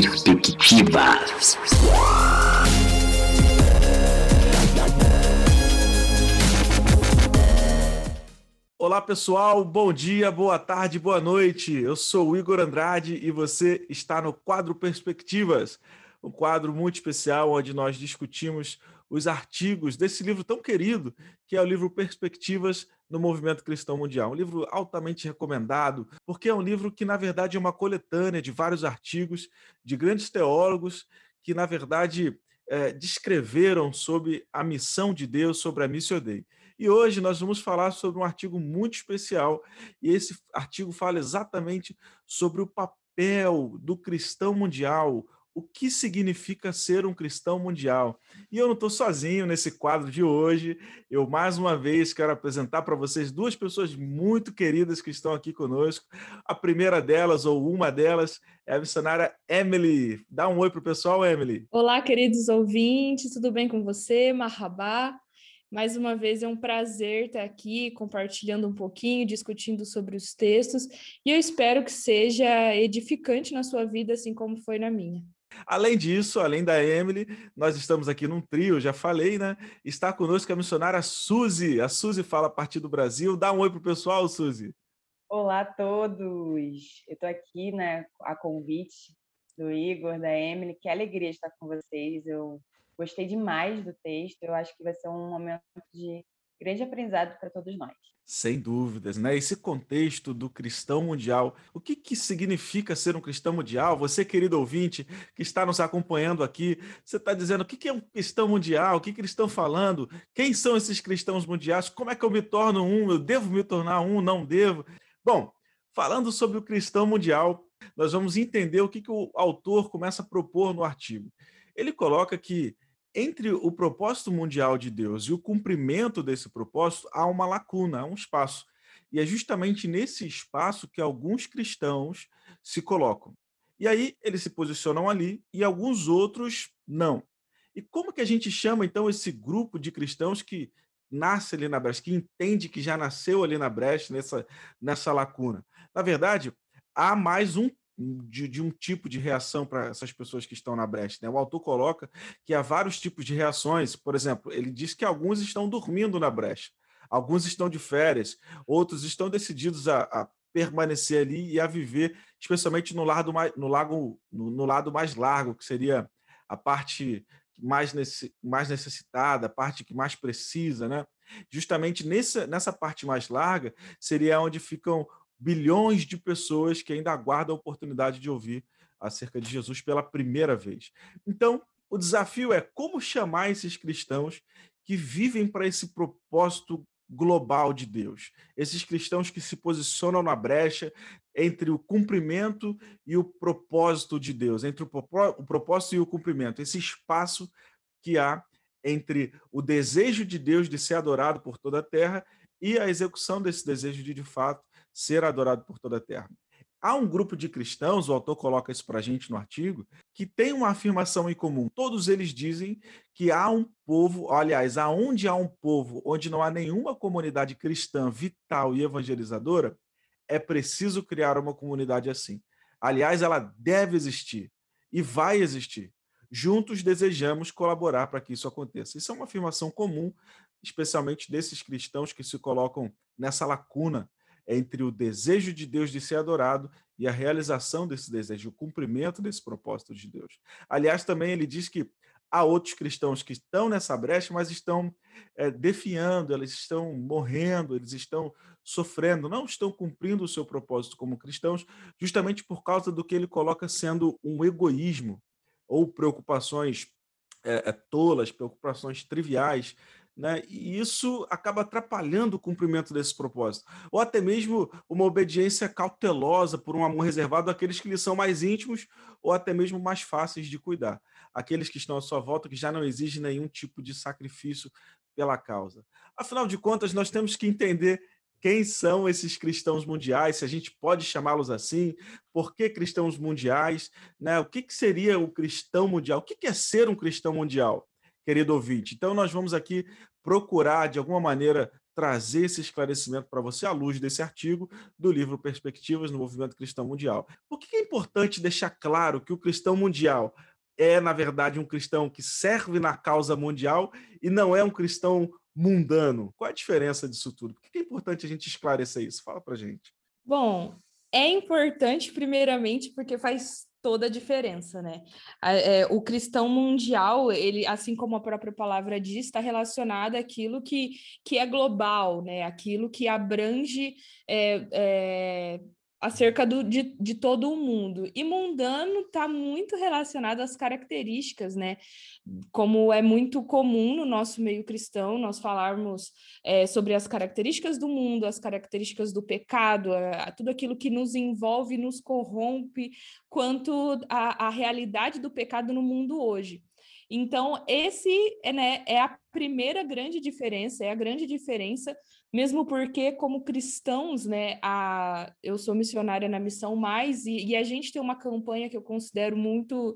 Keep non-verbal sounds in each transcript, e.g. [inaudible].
Perspectivas. Olá pessoal, bom dia, boa tarde, boa noite. Eu sou o Igor Andrade e você está no quadro Perspectivas, um quadro muito especial onde nós discutimos os artigos desse livro tão querido, que é o livro Perspectivas no Movimento Cristão Mundial. Um livro altamente recomendado, porque é um livro que, na verdade, é uma coletânea de vários artigos de grandes teólogos que, na verdade, é, descreveram sobre a missão de Deus, sobre a Missio Dei. E hoje nós vamos falar sobre um artigo muito especial, e esse artigo fala exatamente sobre o papel do cristão mundial, o que significa ser um cristão mundial. E eu não estou sozinho nesse quadro de hoje. Eu, mais uma vez, quero apresentar para vocês duas pessoas muito queridas que estão aqui conosco. A primeira delas, ou uma delas, é a missionária Emily. Dá um oi para o pessoal, Emily. Olá, queridos ouvintes, tudo bem com você? Marhabá. Mais uma vez é um prazer estar aqui compartilhando um pouquinho, discutindo sobre os textos, e eu espero que seja edificante na sua vida, assim como foi na minha. Além disso, além da Emily, nós estamos aqui num trio, já falei, né? Está conosco a missionária Suzy. A Suzy fala a partir do Brasil. Dá um oi pro pessoal, Suzy. Olá a todos. Eu estou aqui, né, a convite do Igor, da Emily. Que alegria estar com vocês. Eu gostei demais do texto. Eu acho que vai ser um momento de grande aprendizado para todos nós. Sem dúvidas, né? Esse contexto do cristão mundial, o que, que significa ser um cristão mundial? Você, querido ouvinte, que está nos acompanhando aqui, você está dizendo o que, que é um cristão mundial? O que, que eles estão falando? Quem são esses cristãos mundiais? Como é que eu me torno um? Eu devo me tornar um? Não devo? Bom, falando sobre o cristão mundial, nós vamos entender o que, que o autor começa a propor no artigo. Ele coloca que entre o propósito mundial de Deus e o cumprimento desse propósito, há uma lacuna, há um espaço. E é justamente nesse espaço que alguns cristãos se colocam. E aí eles se posicionam ali e alguns outros não. E como que a gente chama então esse grupo de cristãos que nasce ali na brecha, que entende que já nasceu ali na brecha, nessa, nessa lacuna? Na verdade, há mais um de, de, um tipo de reação para essas pessoas que estão na brecha. Né? O autor coloca que há vários tipos de reações. Por exemplo, ele diz que alguns estão dormindo na brecha, alguns estão de férias, outros estão decididos a, a permanecer ali e a viver, especialmente no lado mais, no lago, no, no lado mais largo, que seria a parte mais, nesse, mais necessitada, a parte que mais precisa, né? Justamente nessa, nessa parte mais larga seria onde ficam bilhões de pessoas que ainda aguardam a oportunidade de ouvir acerca de Jesus pela primeira vez. Então, o desafio é como chamar esses cristãos que vivem para esse propósito global de Deus. Esses cristãos que se posicionam na brecha entre o cumprimento e o propósito de Deus, entre o propósito e o cumprimento, esse espaço que há entre o desejo de Deus de ser adorado por toda a terra e a execução desse desejo de, de fato, ser adorado por toda a terra. Há um grupo de cristãos, o autor coloca isso para a gente no artigo, que tem uma afirmação em comum. Todos eles dizem que há um povo, aliás, aonde há um povo onde não há nenhuma comunidade cristã vital e evangelizadora, é preciso criar uma comunidade assim. Aliás, ela deve existir e vai existir. Juntos desejamos colaborar para que isso aconteça. Isso é uma afirmação comum, especialmente desses cristãos que se colocam nessa lacuna entre o desejo de Deus de ser adorado e a realização desse desejo, o cumprimento desse propósito de Deus. Aliás, também ele diz que há outros cristãos que estão nessa brecha, mas estão é, defiando, eles estão morrendo, eles estão sofrendo, não estão cumprindo o seu propósito como cristãos, justamente por causa do que ele coloca sendo um egoísmo ou preocupações é, tolas, preocupações triviais né? E isso acaba atrapalhando o cumprimento desse propósito. Ou até mesmo uma obediência cautelosa por um amor reservado àqueles que lhe são mais íntimos ou até mesmo mais fáceis de cuidar. Aqueles que estão à sua volta que já não exigem nenhum tipo de sacrifício pela causa. Afinal de contas, nós temos que entender quem são esses cristãos mundiais, se a gente pode chamá-los assim, por que cristãos mundiais, né? o que, que seria o cristão mundial, o que, que é ser um cristão mundial? Querido ouvinte. Então, nós vamos aqui procurar, de alguma maneira, trazer esse esclarecimento para você à luz desse artigo do livro Perspectivas no Movimento Cristão Mundial. Por que é importante deixar claro que o cristão mundial é, na verdade, um cristão que serve na causa mundial e não é um cristão mundano? Qual a diferença disso tudo? Por que é importante a gente esclarecer isso? Fala para gente. Bom, é importante, primeiramente, porque faz toda a diferença, né? É, o cristão mundial, ele, assim como a própria palavra diz, está relacionado àquilo que, que é global, né? Aquilo que abrange é, é, acerca do, de, de todo o mundo. E mundano está muito relacionado às características, né? Como é muito comum no nosso meio cristão nós falarmos é, sobre as características do mundo, as características do pecado, a, tudo aquilo que nos envolve, nos corrompe, quanto a realidade do pecado no mundo hoje. Então, esse né, é a primeira grande diferença, é a grande diferença mesmo porque como cristãos, né, a, eu sou missionária na Missão Mais e, e, a gente tem uma campanha que eu considero muito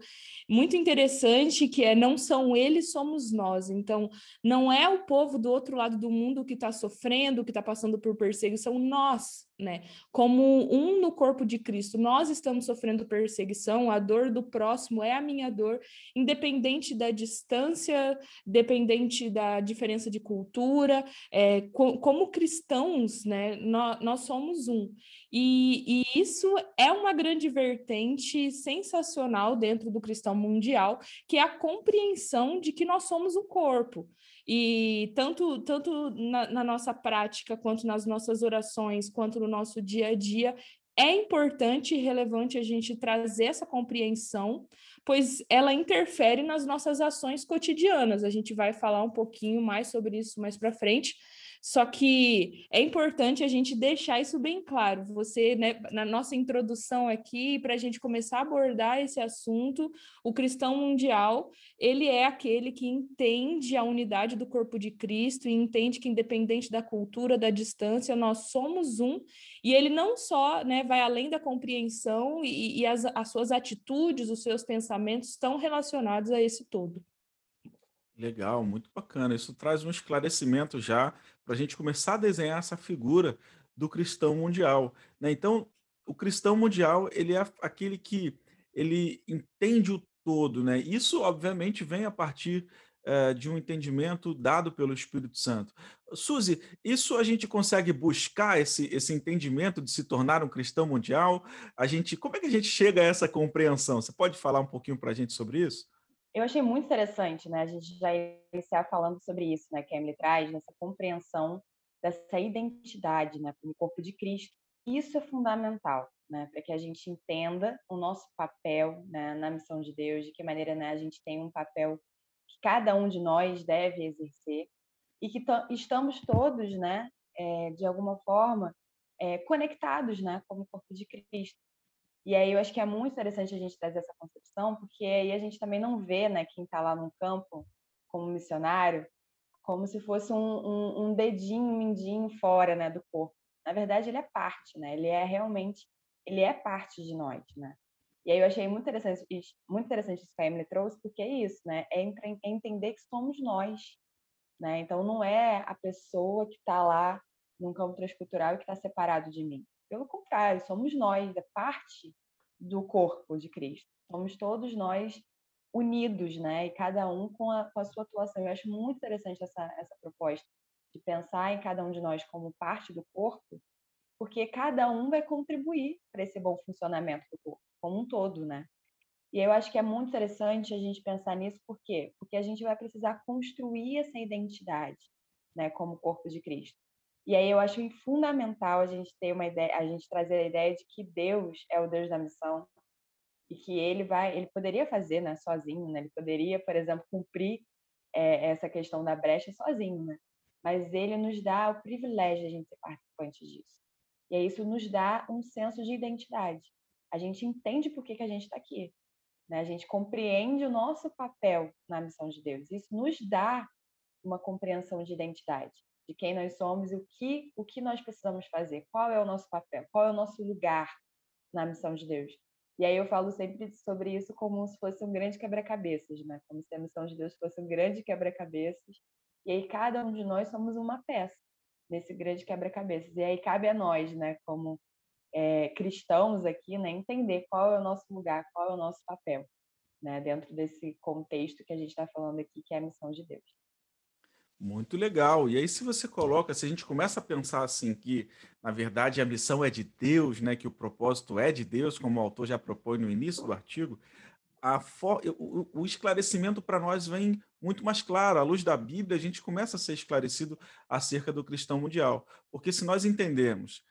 muito interessante, que é não são eles, somos nós. Então, não é o povo do outro lado do mundo que está sofrendo, que está passando por perseguição, nós né? Como um no corpo de Cristo, nós estamos sofrendo perseguição, a dor do próximo é a minha dor, independente da distância, dependente da diferença de cultura, é, co como cristãos, né? Nós, nós somos um. E, e, isso é uma grande vertente sensacional dentro do cristão mundial, que é a compreensão de que nós somos um corpo. E tanto, tanto na, na nossa prática, quanto nas nossas orações, quanto no nosso dia a dia, é importante e relevante a gente trazer essa compreensão, pois ela interfere nas nossas ações cotidianas. A gente vai falar um pouquinho mais sobre isso mais para frente, só que é importante a gente deixar isso bem claro. Você, né, na nossa introdução aqui, para a gente começar a abordar esse assunto, o cristão mundial, ele é aquele que entende a unidade do corpo de Cristo e entende que, independente da cultura, da distância, nós somos um. E ele não só né, vai além da compreensão e, e as, as suas atitudes, os seus pensamentos estão relacionados a esse todo. Legal, muito bacana. Isso traz um esclarecimento já para a gente começar a desenhar essa figura do cristão mundial. Né? Então, o cristão mundial ele é aquele que ele entende o todo. Né? Isso, obviamente, vem a partir uh, de um entendimento dado pelo Espírito Santo. Suzy, isso a gente consegue buscar esse, esse entendimento de se tornar um cristão mundial? A gente, como é que a gente chega a essa compreensão? Você pode falar um pouquinho para a gente sobre isso? Eu achei muito interessante, né? A gente já iniciar falando sobre isso, né? Que a Emily traz, nessa compreensão dessa identidade, né? Como corpo de Cristo. Isso é fundamental, né? Para que a gente entenda o nosso papel né? na missão de Deus, de que maneira né? a gente tem um papel que cada um de nós deve exercer e que estamos todos, né? É, de alguma forma, é, conectados, né? Como corpo de Cristo. E aí eu acho que é muito interessante a gente trazer essa concepção, porque aí a gente também não vê, né, quem está lá no campo como missionário, como se fosse um, um, um, dedinho, um mindinho fora, né, do corpo. Na verdade, ele é parte, né? Ele é realmente, ele é parte de nós, né? E aí eu achei muito interessante, muito interessante isso que a Emily trouxe, porque é isso, né? É, é entender que somos nós, né? Então não é a pessoa que está lá num campo transcultural e que está separado de mim. Pelo contrário, somos nós, é parte do corpo de Cristo. Somos todos nós unidos, né? E cada um com a, com a sua atuação. Eu acho muito interessante essa, essa proposta de pensar em cada um de nós como parte do corpo, porque cada um vai contribuir para esse bom funcionamento do corpo, como um todo, né? E eu acho que é muito interessante a gente pensar nisso, por quê? Porque a gente vai precisar construir essa identidade, né, como corpo de Cristo. E aí eu acho fundamental a gente ter uma ideia, a gente trazer a ideia de que Deus é o Deus da missão e que ele vai, ele poderia fazer, né, sozinho, né? Ele poderia, por exemplo, cumprir é, essa questão da brecha sozinho, né? Mas ele nos dá o privilégio de a gente ser participante disso. E aí isso nos dá um senso de identidade. A gente entende por que, que a gente está aqui. Né? A gente compreende o nosso papel na missão de Deus. Isso nos dá uma compreensão de identidade de quem nós somos e o que, o que nós precisamos fazer, qual é o nosso papel, qual é o nosso lugar na missão de Deus. E aí eu falo sempre sobre isso como se fosse um grande quebra-cabeças, né? Como se a missão de Deus fosse um grande quebra-cabeças. E aí cada um de nós somos uma peça nesse grande quebra-cabeças. E aí cabe a nós, né, como é, cristãos aqui, né, entender qual é o nosso lugar, qual é o nosso papel, né, dentro desse contexto que a gente está falando aqui, que é a missão de Deus. Muito legal. E aí, se você coloca, se a gente começa a pensar assim, que na verdade a missão é de Deus, né? Que o propósito é de Deus, como o autor já propõe no início do artigo, for... o, o esclarecimento para nós vem muito mais claro. À luz da Bíblia, a gente começa a ser esclarecido acerca do cristão mundial. Porque se nós entendemos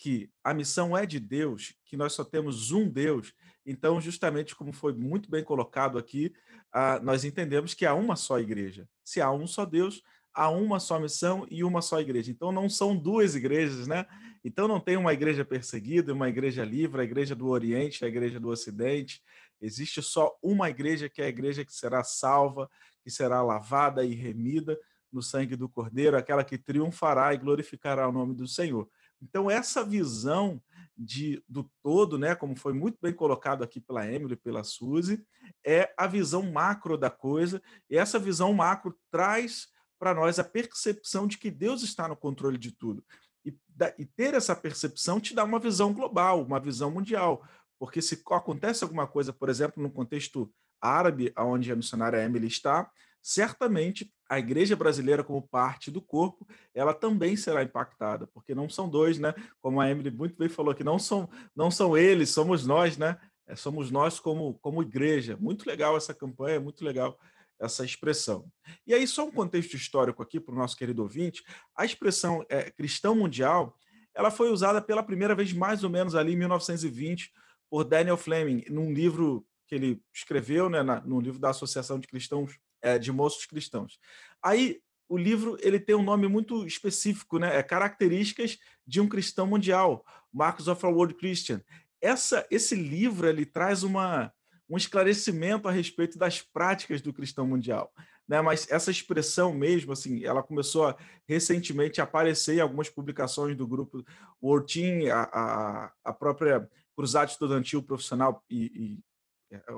que a missão é de Deus, que nós só temos um Deus, então, justamente como foi muito bem colocado aqui, uh, nós entendemos que há uma só igreja. Se há um só Deus, há uma só missão e uma só igreja. Então, não são duas igrejas, né? Então, não tem uma igreja perseguida, uma igreja livre, a igreja do Oriente, a igreja do Ocidente. Existe só uma igreja, que é a igreja que será salva, que será lavada e remida no sangue do Cordeiro, aquela que triunfará e glorificará o nome do Senhor. Então, essa visão de, do todo, né, como foi muito bem colocado aqui pela Emily e pela Suzy, é a visão macro da coisa, e essa visão macro traz para nós a percepção de que Deus está no controle de tudo. E, e, ter essa percepção te dá uma visão global, uma visão mundial. Porque se acontece alguma coisa, por exemplo, no contexto árabe, onde a missionária Emily está, certamente a igreja brasileira como parte do corpo, ela também será impactada, porque não são dois, né? Como a Emily muito bem falou que não são não são eles, somos nós, né? É, somos nós como como igreja. Muito legal essa campanha, muito legal essa expressão. E aí só um contexto histórico aqui para o nosso querido ouvinte, a expressão é, cristão mundial, ela foi usada pela primeira vez mais ou menos ali em 1920 por Daniel Fleming, num livro que ele escreveu, né, na, no livro da Associação de Cristãos é, de moços cristãos. Aí o livro ele tem um nome muito específico, né? É Características de um Cristão Mundial, Marcos of a World Christian. Essa, esse livro ele traz uma, um esclarecimento a respeito das práticas do cristão mundial. Né? Mas essa expressão mesmo, assim, ela começou a, recentemente a aparecer em algumas publicações do grupo World Team, a, a, a própria Cruzada Estudantil Profissional e,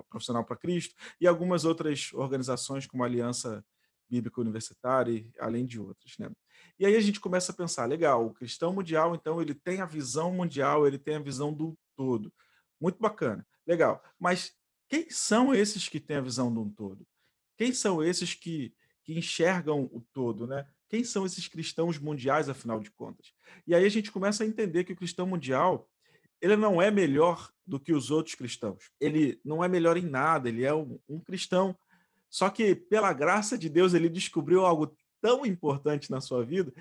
profissional para Cristo, e algumas outras organizações, como a Aliança Bíblica Universitária, além de outras. Né? E aí a gente começa a pensar, legal, o cristão mundial, então, ele tem a visão mundial, ele tem a visão do todo. Muito bacana, legal. Mas quem são esses que têm a visão do todo? Quem são esses que, que enxergam o todo, né? Quem são esses cristãos mundiais, afinal de contas? E aí a gente começa a entender que o cristão mundial ele não é melhor do que os outros cristãos. Ele não é melhor em nada, ele é um, um cristão. Só que, pela graça de Deus, ele descobriu algo tão importante na sua vida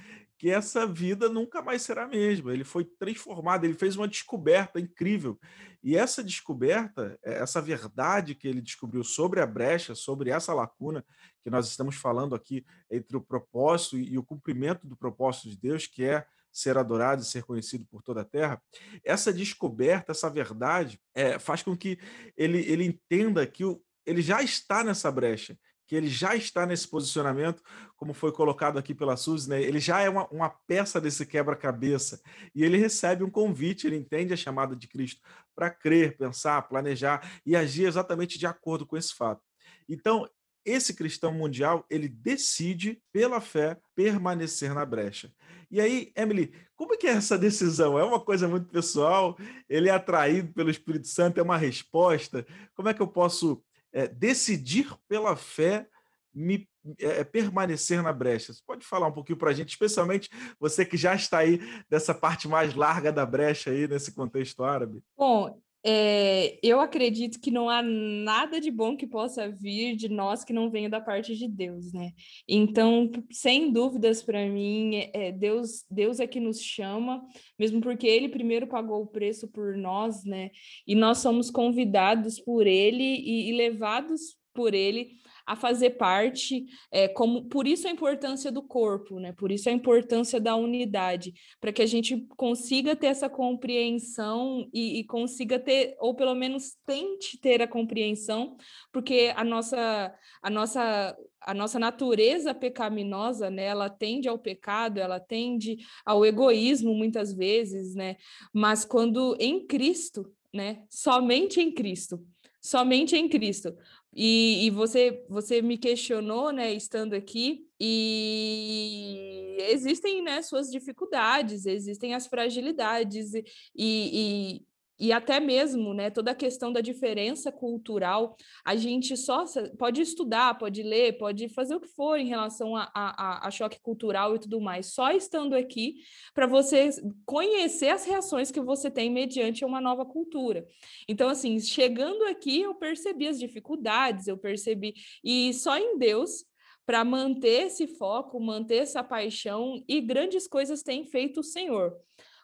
que essa vida nunca mais será a mesma. Ele foi transformado, ele fez uma descoberta incrível. E essa descoberta, é, essa verdade que ele descobriu sobre a brecha, sobre essa lacuna que nós estamos falando aqui entre o propósito e o cumprimento do propósito de Deus, que é ser adorado e ser conhecido por toda a terra, essa descoberta, essa verdade, é, faz com que ele, ele entenda que o, ele já está nessa brecha, que ele já está nesse posicionamento, como foi colocado aqui pela Suzy, né? ele já é uma, uma peça desse quebra-cabeça, e ele recebe um convite, ele entende a chamada de Cristo para crer, pensar, planejar e agir exatamente de acordo com esse fato. Então, esse cristão mundial, ele decide, pela fé, permanecer na brecha. E aí, Emily, como é que é essa decisão? É uma coisa muito pessoal? Ele é atraído pelo Espírito Santo? É uma resposta? Como é que eu posso é, decidir pela fé me é, permanecer na brecha? Você pode falar um pouquinho para a gente, especialmente você que já está aí dessa parte mais larga da brecha aí, nesse contexto árabe? Bom, é, eu acredito que não há nada de bom que possa vir de nós que não venha da parte de Deus, né? Então, sem dúvidas para mim, é, Deus, Deus é que nos chama, mesmo porque Ele primeiro pagou o preço por nós, né? E nós somos convidados por Ele e, e levados por Ele a fazer parte, é, como por isso a importância do corpo, né? Por isso a importância da unidade, para que a gente consiga ter essa compreensão e, e, consiga ter, ou pelo menos tente ter a compreensão, porque a nossa, a nossa, a nossa natureza pecaminosa, né? Ela tende ao pecado, ela tende ao egoísmo muitas vezes, né? Mas quando em Cristo, né? Somente em Cristo somente em Cristo. E, e, você, você me questionou, né, estando aqui, e existem, né, suas dificuldades, existem as fragilidades, e, e, e até mesmo, né, toda a questão da diferença cultural, a gente só pode estudar, pode ler, pode fazer o que for em relação a, a, a choque cultural e tudo mais, só estando aqui para você conhecer as reações que você tem mediante uma nova cultura. Então, assim, chegando aqui, eu percebi as dificuldades, eu percebi, e só em Deus para manter esse foco, manter essa paixão, e grandes coisas tem feito o Senhor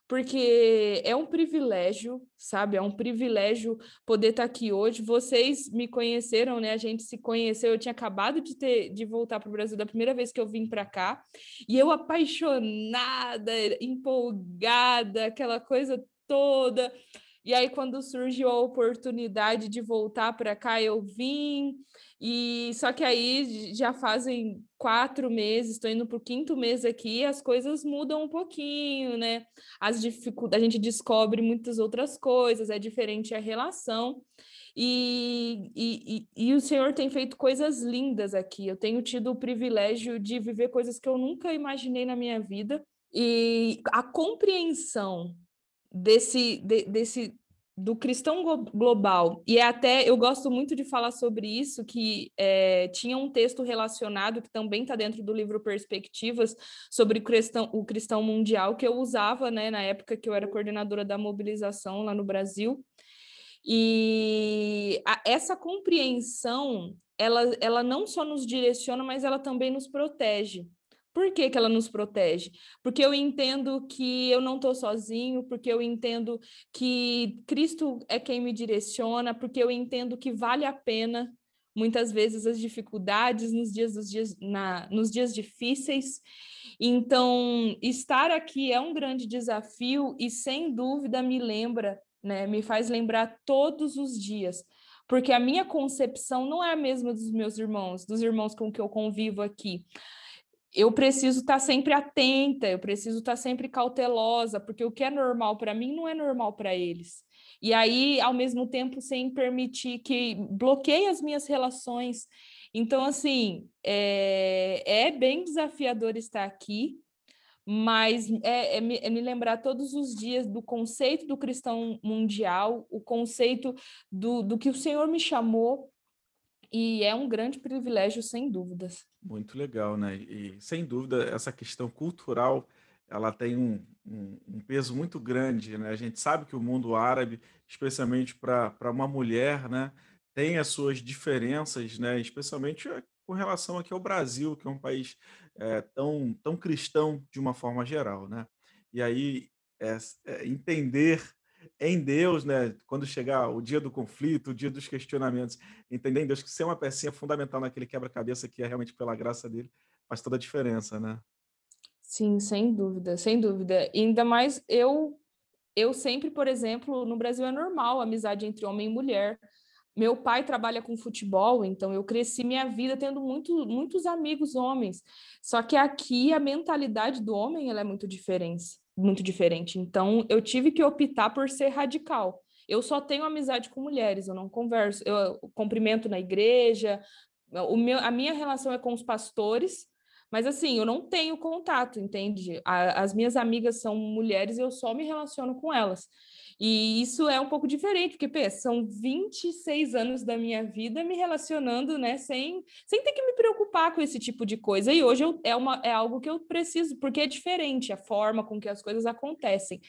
porque é um privilégio, sabe? É um privilégio poder estar aqui hoje. Vocês me conheceram, né? A gente se conheceu. Eu tinha acabado de ter de voltar para o Brasil da primeira vez que eu vim para cá, e eu apaixonada, empolgada, aquela coisa toda. E aí, quando surgiu a oportunidade de voltar para cá, eu vim. E só que aí já fazem quatro meses, estou indo para o quinto mês aqui, as coisas mudam um pouquinho, né? As dificuldades, a gente descobre muitas outras coisas, é diferente a relação. E, e, e, e, o Senhor tem feito coisas lindas aqui. Eu tenho tido o privilégio de viver coisas que eu nunca imaginei na minha vida. E a compreensão desse, de, desse do cristão global, e é até eu gosto muito de falar sobre isso, que é, tinha um texto relacionado, que também está dentro do livro Perspectivas, sobre o cristão, o cristão mundial, que eu usava né, na época que eu era coordenadora da mobilização lá no Brasil. E a, essa compreensão, ela, ela não só nos direciona, mas ela também nos protege. Por que, que ela nos protege? Porque eu entendo que eu não estou sozinho, porque eu entendo que Cristo é quem me direciona, porque eu entendo que vale a pena muitas vezes as dificuldades nos dias dos dias na, nos dias difíceis. Então, estar aqui é um grande desafio e sem dúvida me lembra, né, me faz lembrar todos os dias, porque a minha concepção não é a mesma dos meus irmãos, dos irmãos com que eu convivo aqui eu preciso estar tá sempre atenta, eu preciso estar tá sempre cautelosa, porque o que é normal para mim não é normal para eles. E aí, ao mesmo tempo, sem permitir que bloqueie as minhas relações. Então, assim, é, é bem desafiador estar aqui, mas é, é, me, é, me, lembrar todos os dias do conceito do cristão mundial, o conceito do, do que o Senhor me chamou e é um grande privilégio, sem dúvidas. Muito legal, né? E sem dúvida, essa questão cultural ela tem um, um, um peso muito grande, né? A gente sabe que o mundo árabe, especialmente para uma mulher, né, tem as suas diferenças, né? Especialmente eh, com relação aqui ao Brasil, que é um país é, tão, tão cristão de uma forma geral, né? E aí é, é, entender em Deus, né? Quando chegar o dia do conflito, o dia dos questionamentos, entender em Deus que ser uma pecinha fundamental naquele quebra-cabeça que é realmente pela graça dele, faz toda a diferença, né? Sim, sem dúvida, sem dúvida. E ainda mais eu, eu sempre, por exemplo, no Brasil é normal a amizade entre homem e mulher. Meu pai trabalha com futebol, então eu cresci minha vida tendo muito, muitos amigos homens. Só que aqui a mentalidade do homem ela é muito diferente muito diferente. Então, eu tive que optar por ser radical. Eu só tenho amizade com mulheres, eu não converso, eu cumprimento na igreja, o meu, a minha relação é com os pastores, mas assim, eu não tenho contato, entende? A, as minhas amigas são mulheres e eu só me relaciono com elas. E isso é um pouco diferente, porque são 26 anos da minha vida me relacionando, né, sem, sem ter que me preocupar com esse tipo de coisa. E hoje eu, é, uma, é algo que eu preciso, porque é diferente a forma com que as coisas acontecem.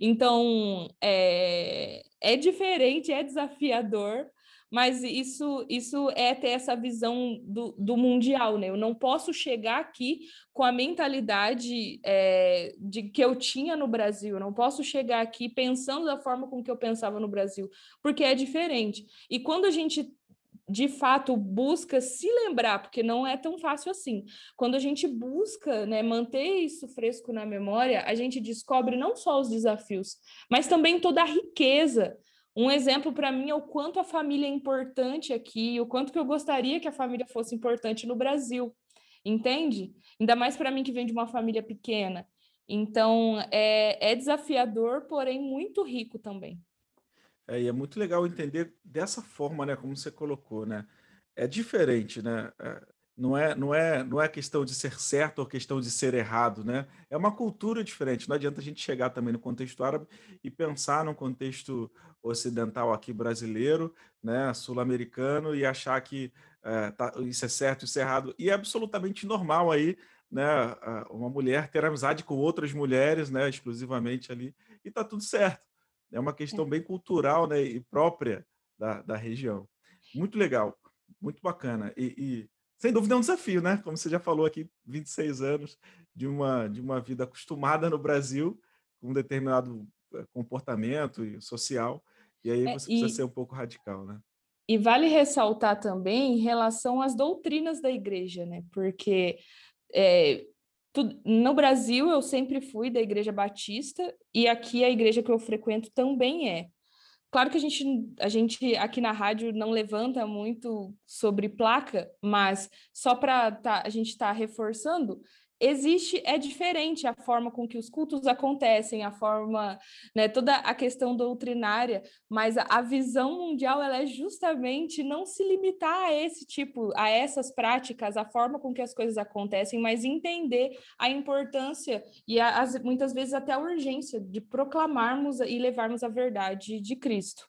Então, é, é diferente, é desafiador, mas isso, isso é ter essa visão do, do mundial, né? Eu não posso chegar aqui com a mentalidade é, de que eu tinha no Brasil, eu não posso chegar aqui pensando da forma com que eu pensava no Brasil, porque é diferente. E quando a gente de fato busca se lembrar, porque não é tão fácil assim. Quando a gente busca né, manter isso fresco na memória, a gente descobre não só os desafios, mas também toda a riqueza um exemplo para mim é o quanto a família é importante aqui, o quanto que eu gostaria que a família fosse importante no Brasil, entende? Ainda mais para mim que vem de uma família pequena. Então, é, é desafiador, porém muito rico também. É, e é muito legal entender dessa forma, né, como você colocou, né? É diferente, né? É, não é, não é, não é questão de ser certo ou questão de ser errado, né? É uma cultura diferente. Não adianta a gente chegar também no contexto árabe e pensar no contexto ocidental aqui brasileiro, né, sul-americano e achar que é, tá, isso é certo, isso é errado. E é absolutamente normal aí, né, uma mulher ter amizade com outras mulheres, né, exclusivamente ali, e tá tudo certo. É uma questão bem cultural, né, e própria da, da região. Muito legal, muito bacana. E, e, sem dúvida é um desafio, né? Como você já falou aqui, 26 anos de uma, de uma vida acostumada no Brasil, com um determinado eh, comportamento social, e aí é, você é, e, precisa ser um pouco radical, né? E vale ressaltar também em relação às doutrinas da igreja, né? Porque é, no Brasil eu sempre fui da igreja batista e aqui a igreja que eu frequento também é. Claro que a gente, a gente aqui na rádio não levanta muito sobre placa, mas só para tá, a gente estar tá reforçando, existe, é diferente a forma com que os cultos acontecem, a forma, né, toda a questão doutrinária, mas a, visão mundial ela é justamente não se limitar a esse tipo, a essas práticas, a forma com que as coisas acontecem, mas entender a importância e as, muitas vezes até a urgência de proclamarmos e levarmos a verdade de Cristo.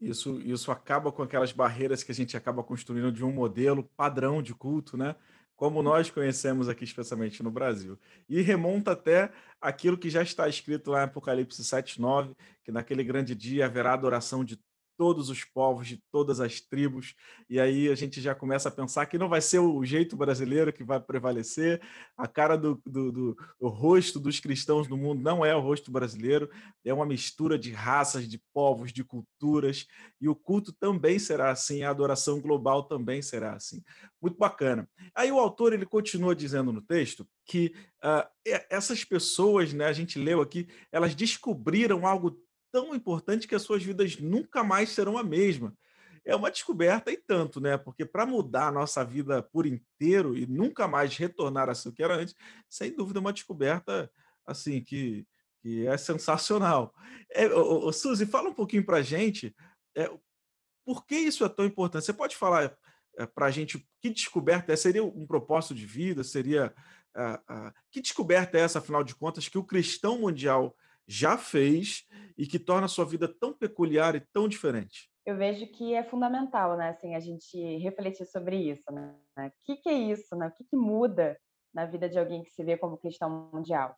Isso, isso acaba com aquelas barreiras que a gente acaba construindo de um modelo padrão de culto, né? Como nós conhecemos aqui, especialmente no Brasil. E remonta até aquilo que já está escrito lá em Apocalipse 7,9, que naquele grande dia haverá adoração de todos os povos, de todas as tribos, e aí a gente já começa a pensar que não vai ser o jeito brasileiro que vai prevalecer, a cara do, do, do rosto dos cristãos no mundo não é o rosto brasileiro, é uma mistura de raças, de povos, de culturas, e o culto também será assim, a adoração global também será assim. Muito bacana. Aí o autor ele continua dizendo no texto que uh, essas pessoas, né, a gente leu aqui, elas descobriram algo tão importante que as suas vidas nunca mais serão a mesma. É uma descoberta e tanto, né? Porque para mudar a nossa vida por inteiro e nunca mais retornar a ser o que era antes, sem dúvida é uma descoberta assim que, que é sensacional. É, ô, ô, Suzy, fala um pouquinho para a gente é, por que isso é tão importante. Você pode falar é, para a gente que descoberta é? Seria um propósito de vida? Seria uh, que descoberta é essa, afinal de contas, que o cristão mundial já fez e que torna a sua vida tão peculiar e tão diferente? Eu vejo que é fundamental, né, assim, a gente refletir sobre isso, né? O que, que é isso, né? O que, que muda na vida de alguém que se vê como cristão mundial?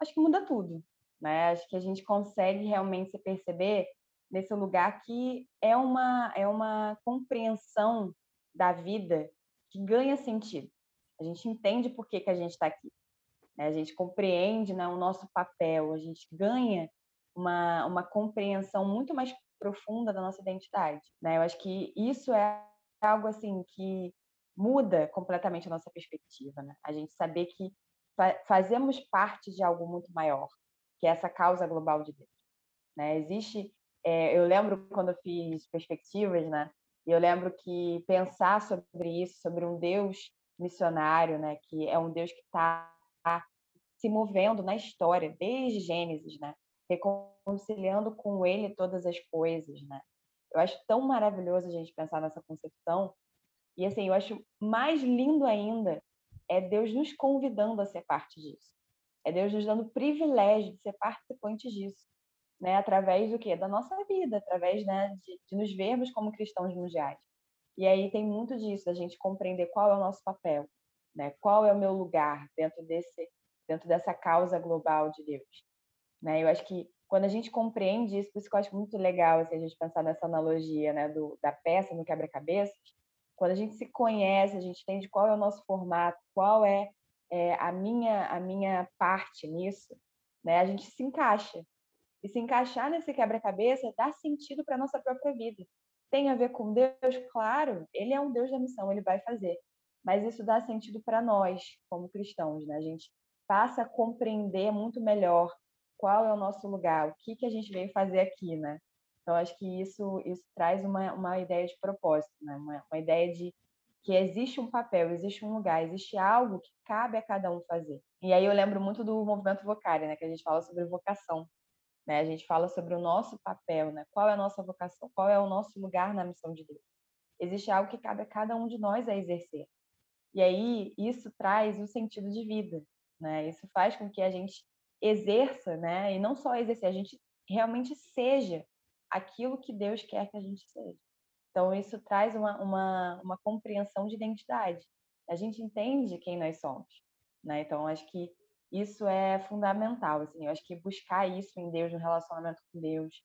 Acho que muda tudo, né? Acho que a gente consegue realmente se perceber nesse lugar que é uma é uma compreensão da vida que ganha sentido. A gente entende por que, que a gente está aqui. Né? A gente compreende né, o nosso papel, a gente ganha uma, uma compreensão muito mais profunda da nossa identidade. Né? Eu acho que isso é algo assim que muda completamente a nossa perspectiva. Né? A gente saber que fa fazemos parte de algo muito maior, que é essa causa global de Deus. Né? Existe, é, eu lembro quando eu fiz perspectivas, né? Eu lembro que pensar sobre isso, sobre um Deus missionário, né? Que é um Deus que está se movendo na história, desde Gênesis, né? Reconciliando com ele todas as coisas, né? Eu acho tão maravilhoso a gente pensar nessa concepção. E assim, eu acho mais lindo ainda é Deus nos convidando a ser parte disso. É Deus nos dando o privilégio de ser participantes disso, né? Através do quê? Da nossa vida, através né, de, de nos vermos como cristãos mundiais. E aí tem muito disso, a gente compreender qual é o nosso papel, né? Qual é o meu lugar dentro desse dentro dessa causa global de Deus. Né? Eu acho que quando a gente compreende isso, por isso que eu acho muito legal assim, a gente pensar nessa analogia né, do, da peça no quebra-cabeças, quando a gente se conhece, a gente entende qual é o nosso formato, qual é, é a, minha, a minha parte nisso, né, a gente se encaixa. E se encaixar nesse quebra-cabeça dá sentido para a nossa própria vida. Tem a ver com Deus? Claro, ele é um Deus da missão, ele vai fazer. Mas isso dá sentido para nós, como cristãos. Né? A gente passa a compreender muito melhor qual é o nosso lugar, o que, que a gente veio fazer aqui, né? Então, acho que isso, isso traz uma, uma ideia de propósito, né? Uma, uma ideia de que existe um papel, existe um lugar, existe algo que cabe a cada um fazer. E aí eu lembro muito do movimento Vocária, né? Que a gente fala sobre vocação. Né? A gente fala sobre o nosso papel, né? qual é a nossa vocação, qual é o nosso lugar na missão de Deus. Existe algo que cabe a cada um de nós a exercer. E aí isso traz o sentido de vida, né? Isso faz com que a gente exerça, né? E não só exercer, a gente realmente seja aquilo que Deus quer que a gente seja. Então isso traz uma, uma, uma compreensão de identidade. A gente entende quem nós somos, né? Então acho que isso é fundamental, assim. Eu acho que buscar isso em Deus, no relacionamento com Deus,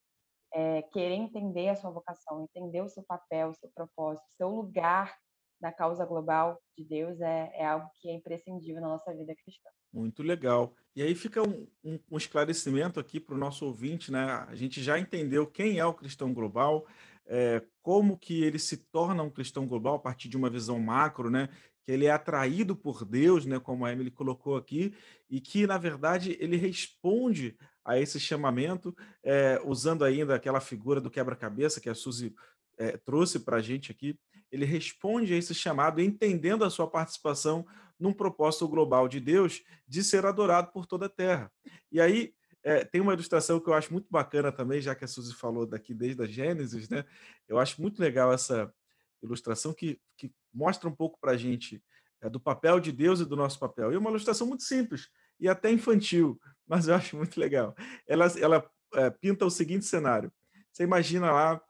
é, querer entender a sua vocação, entender o seu papel, o seu propósito, o seu lugar na causa global de Deus é, é algo que é imprescindível na nossa vida cristã. Muito legal. E aí fica um, um, um esclarecimento aqui para o nosso ouvinte, né? A gente já entendeu quem é o cristão global, é, como que ele se torna um cristão global a partir de uma visão macro, né? Que ele é atraído por Deus, né? Como a Emily colocou aqui, e que na verdade ele responde a esse chamamento, é, usando ainda aquela figura do quebra-cabeça que a Suzy é, trouxe para a gente aqui. Ele responde a esse chamado, entendendo a sua participação num propósito global de Deus de ser adorado por toda a terra. E aí é, tem uma ilustração que eu acho muito bacana também, já que a Suzy falou daqui desde a Gênesis, né? Eu acho muito legal essa ilustração que, que mostra um pouco para a gente é, do papel de Deus e do nosso papel. E uma ilustração muito simples e até infantil, [laughs] mas eu acho muito legal. Ela, ela é, pinta o seguinte cenário: você imagina lá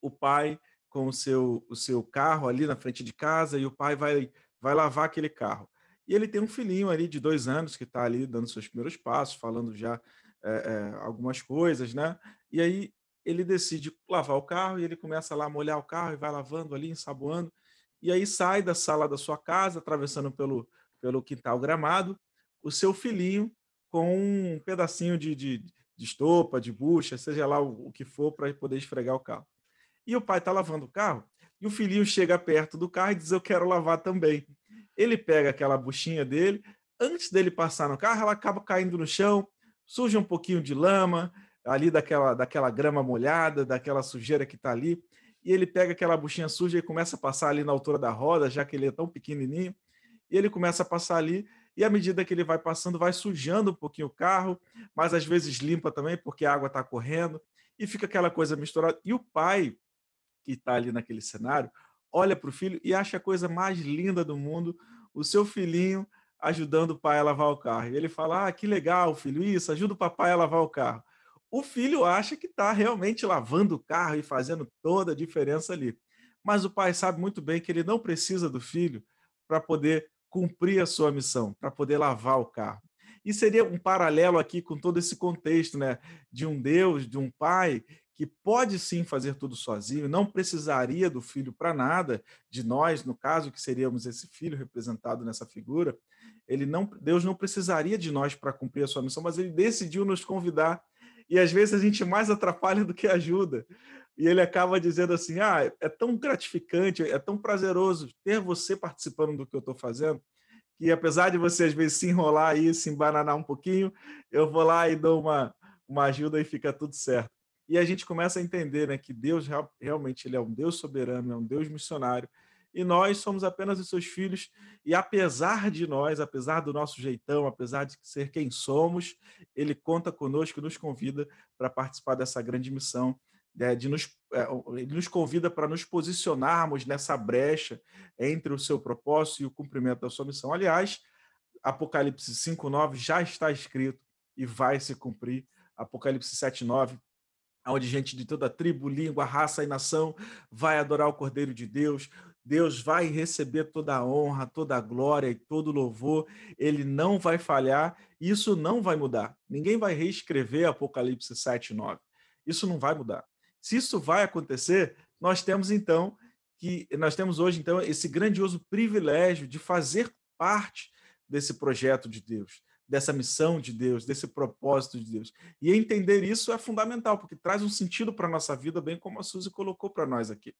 o pai com o seu, o seu carro ali na frente de casa e o pai vai, vai lavar aquele carro. E ele tem um filhinho ali de dois anos que está ali dando seus primeiros passos, falando já é, é, algumas coisas, né? E aí ele decide lavar o carro e ele começa lá a molhar o carro e vai lavando ali, ensaboando. E aí sai da sala da sua casa, atravessando pelo, pelo quintal gramado, o seu filhinho com um pedacinho de, de, de estopa, de bucha, seja lá o, o que for, para poder esfregar o carro. E o pai está lavando o carro e o filhinho chega perto do carro e diz: Eu quero lavar também. Ele pega aquela buchinha dele, antes dele passar no carro, ela acaba caindo no chão, surge um pouquinho de lama, ali daquela, daquela grama molhada, daquela sujeira que está ali, e ele pega aquela buchinha suja e começa a passar ali na altura da roda, já que ele é tão pequenininho, e ele começa a passar ali, e à medida que ele vai passando, vai sujando um pouquinho o carro, mas às vezes limpa também, porque a água está correndo, e fica aquela coisa misturada. E o pai, que está ali naquele cenário, olha para o filho e acha a coisa mais linda do mundo, o seu filhinho ajudando o pai a lavar o carro. E ele fala: Ah, que legal, filho, isso, ajuda o papai a lavar o carro. O filho acha que está realmente lavando o carro e fazendo toda a diferença ali. Mas o pai sabe muito bem que ele não precisa do filho para poder cumprir a sua missão, para poder lavar o carro. E seria um paralelo aqui com todo esse contexto, né, de um Deus, de um pai que pode sim fazer tudo sozinho, não precisaria do filho para nada, de nós, no caso, que seríamos esse filho representado nessa figura, ele não, Deus não precisaria de nós para cumprir a sua missão, mas ele decidiu nos convidar. E às vezes a gente mais atrapalha do que ajuda. E ele acaba dizendo assim: ah, é tão gratificante, é tão prazeroso ter você participando do que eu estou fazendo, que apesar de você às vezes se enrolar aí, se embananar um pouquinho, eu vou lá e dou uma, uma ajuda e fica tudo certo e a gente começa a entender né, que Deus realmente ele é um Deus soberano, é um Deus missionário, e nós somos apenas os seus filhos, e apesar de nós, apesar do nosso jeitão, apesar de ser quem somos, ele conta conosco, nos convida para participar dessa grande missão, né, de nos, é, ele nos convida para nos posicionarmos nessa brecha entre o seu propósito e o cumprimento da sua missão. Aliás, Apocalipse 5:9 já está escrito e vai se cumprir. Apocalipse 7:9 onde gente de toda tribo, língua, raça e nação vai adorar o Cordeiro de Deus. Deus vai receber toda a honra, toda a glória e todo o louvor. Ele não vai falhar. Isso não vai mudar. Ninguém vai reescrever Apocalipse 7, 9. Isso não vai mudar. Se isso vai acontecer, nós temos então que nós temos hoje então esse grandioso privilégio de fazer parte desse projeto de Deus, dessa missão de Deus, desse propósito de Deus. E entender isso é fundamental, porque traz um sentido para a nossa vida, bem como a Suzy colocou para nós aqui.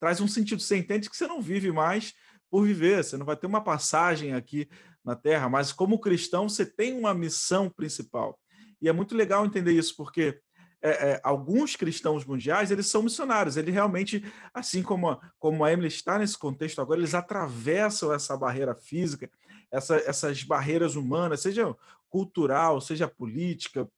Traz um sentido. Você entende que você não vive mais por viver, você não vai ter uma passagem aqui na Terra, mas como cristão você tem uma missão principal. E é muito legal entender isso, porque é, é, alguns cristãos mundiais eles são missionários, eles realmente, assim como a, como a Emily está nesse contexto agora, eles atravessam essa barreira física, essa, essas barreiras humanas, seja cultural, seja política,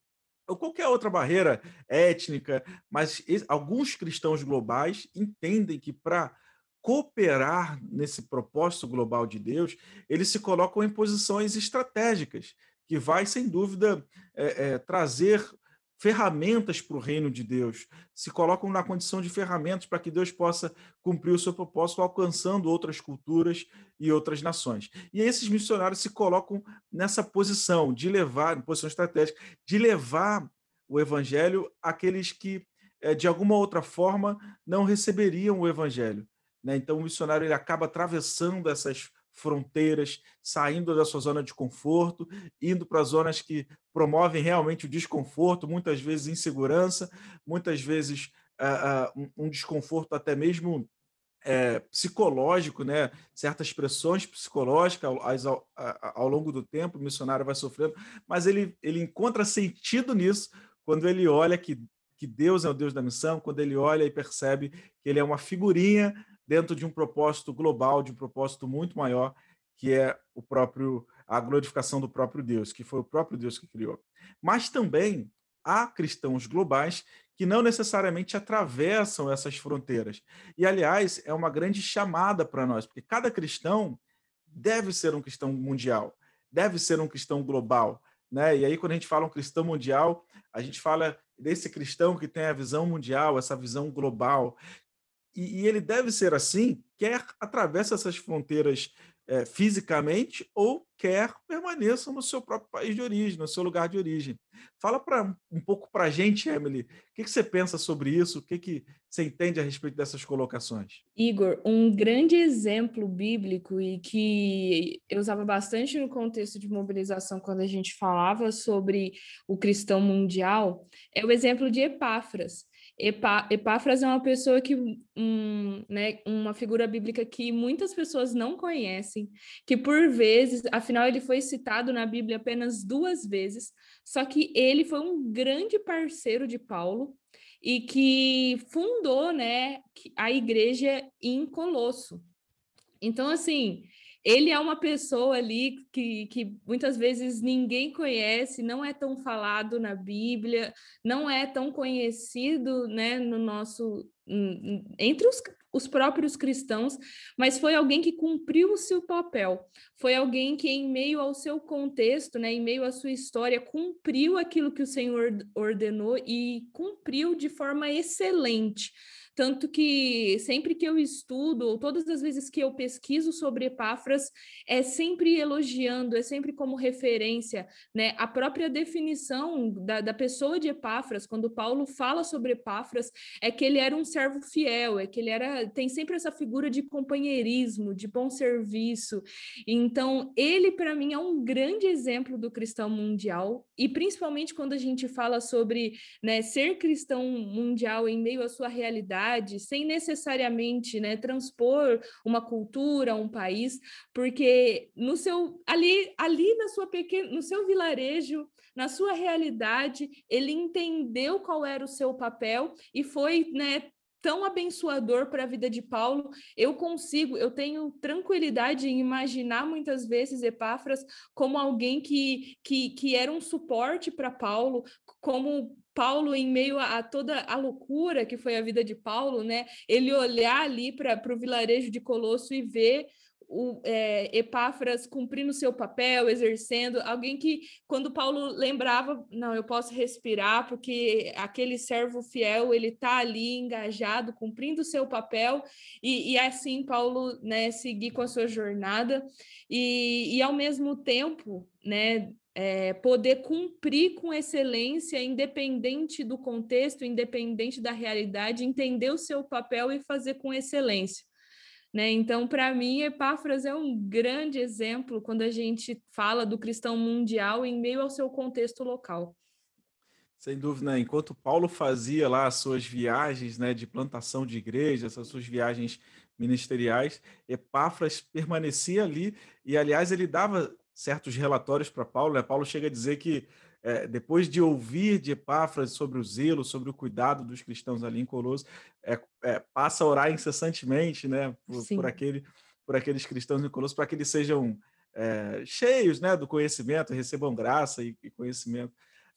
ou qualquer outra barreira étnica, mas alguns cristãos globais entendem que para cooperar nesse propósito global de Deus, eles se colocam em posições estratégicas, que vai, sem dúvida, é, é, trazer ferramentas para o reino de Deus, se colocam na condição de ferramentas para que Deus possa cumprir o seu propósito, alcançando outras culturas e outras nações. E esses missionários se colocam nessa posição de levar, posição estratégica, de levar o evangelho àqueles que, eh, de alguma outra forma, não receberiam o evangelho. Né? Então, o missionário ele acaba atravessando essas fronteiras, saindo da sua zona de conforto, indo para zonas que promovem realmente o desconforto, muitas vezes insegurança, muitas vezes uh, uh, um desconforto até mesmo é, psicológico, né? certas pressões psicológicas ao, ao, ao, longo do tempo, o missionário vai sofrendo, mas ele, ele encontra sentido nisso quando ele olha que, que Deus é o Deus da missão, quando ele olha e percebe que ele é uma figurinha dentro de um propósito global, de um propósito muito maior, que é o próprio a glorificação do próprio Deus, que foi o próprio Deus que criou. Mas também há cristãos globais que não necessariamente atravessam essas fronteiras. E aliás, é uma grande chamada para nós, porque cada cristão deve ser um cristão mundial, deve ser um cristão global, né? E aí quando a gente fala um cristão mundial, a gente fala desse cristão que tem a visão mundial, essa visão global, e, e ele deve ser assim, quer atravessa essas fronteiras é, fisicamente ou quer permaneça no seu próprio país de origem, no seu lugar de origem. Fala pra, um pouco para a gente, Emily, o que, que, você pensa sobre isso? O que, que você entende a respeito dessas colocações? Igor, um grande exemplo bíblico e que eu usava bastante no contexto de mobilização quando a gente falava sobre o cristão mundial é o exemplo de Epáfras. Epá, Epáfras é uma pessoa que, um, né, uma figura bíblica que muitas pessoas não conhecem, que por vezes, afinal ele foi citado na Bíblia apenas duas vezes, só que ele foi um grande parceiro de Paulo e que fundou, né, a igreja em Colosso. Então, assim, ele é uma pessoa ali que, que muitas vezes ninguém conhece, não é tão falado na Bíblia, não é tão conhecido né, no nosso entre os, os próprios cristãos, mas foi alguém que cumpriu o seu papel, foi alguém que, em meio ao seu contexto, né, em meio à sua história, cumpriu aquilo que o Senhor ordenou e cumpriu de forma excelente. Tanto que sempre que eu estudo, ou todas as vezes que eu pesquiso sobre Epáfras, é sempre elogiando, é sempre como referência, né? A própria definição da, da pessoa de Epáfras, quando Paulo fala sobre Epáfras, é que ele era um servo fiel, é que ele era, tem sempre essa figura de companheirismo, de bom serviço. Então, ele, para mim, é um grande exemplo do cristão mundial, e principalmente quando a gente fala sobre né, ser cristão mundial em meio à sua realidade sem necessariamente né, transpor uma cultura, um país, porque no seu ali, ali na sua pequena, no seu vilarejo, na sua realidade, ele entendeu qual era o seu papel e foi né, tão abençoador para a vida de Paulo. Eu consigo, eu tenho tranquilidade em imaginar muitas vezes Epáfras como alguém que, que, que era um suporte para Paulo, como Paulo, em meio a, toda a loucura que foi a vida de Paulo, né? Ele olhar ali para o vilarejo de Colosso e ver o é, Epáfras cumprindo seu papel, exercendo, alguém que, quando Paulo lembrava, não, eu posso respirar, porque aquele servo fiel, ele está ali engajado, cumprindo seu papel, e, e assim Paulo, né, seguir com a sua jornada, e, e ao mesmo tempo, né, é, poder cumprir com excelência, independente do contexto, independente da realidade, entender o seu papel e fazer com excelência. Né? Então, para mim, Epáfras é um grande exemplo quando a gente fala do cristão mundial em meio ao seu contexto local. Sem dúvida, né? enquanto Paulo fazia lá as suas viagens né, de plantação de igrejas, as suas viagens ministeriais, Epáfras permanecia ali e, aliás, ele dava certos relatórios para Paulo. Né? Paulo chega a dizer que é, depois de ouvir de Epáfras sobre o zelo, sobre o cuidado dos cristãos ali em Colosso, é, é, passa a orar incessantemente né, por, por, aquele, por aqueles cristãos em Colosso, para que eles sejam é, cheios né, do conhecimento, recebam graça e, e conhecimento.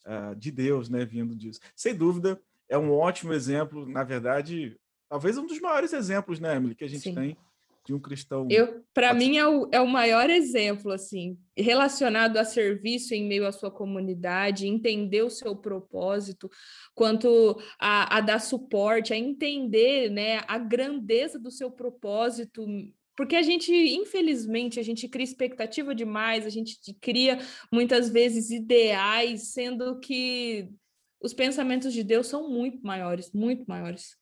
uh, de Deus, né, vindo disso. Sem dúvida, é um ótimo exemplo, na verdade, talvez um dos maiores exemplos, né, Emily, que a gente Sim. tem de um cristão. Eu, para mim, é o, é o maior exemplo, assim, relacionado a serviço em meio à sua comunidade, entender o seu propósito, quanto a, a dar suporte, a entender, né, a grandeza do seu propósito porque a gente, infelizmente, a gente cria expectativa demais, a gente cria muitas vezes ideais, sendo que os pensamentos de Deus são muito maiores, muito maiores.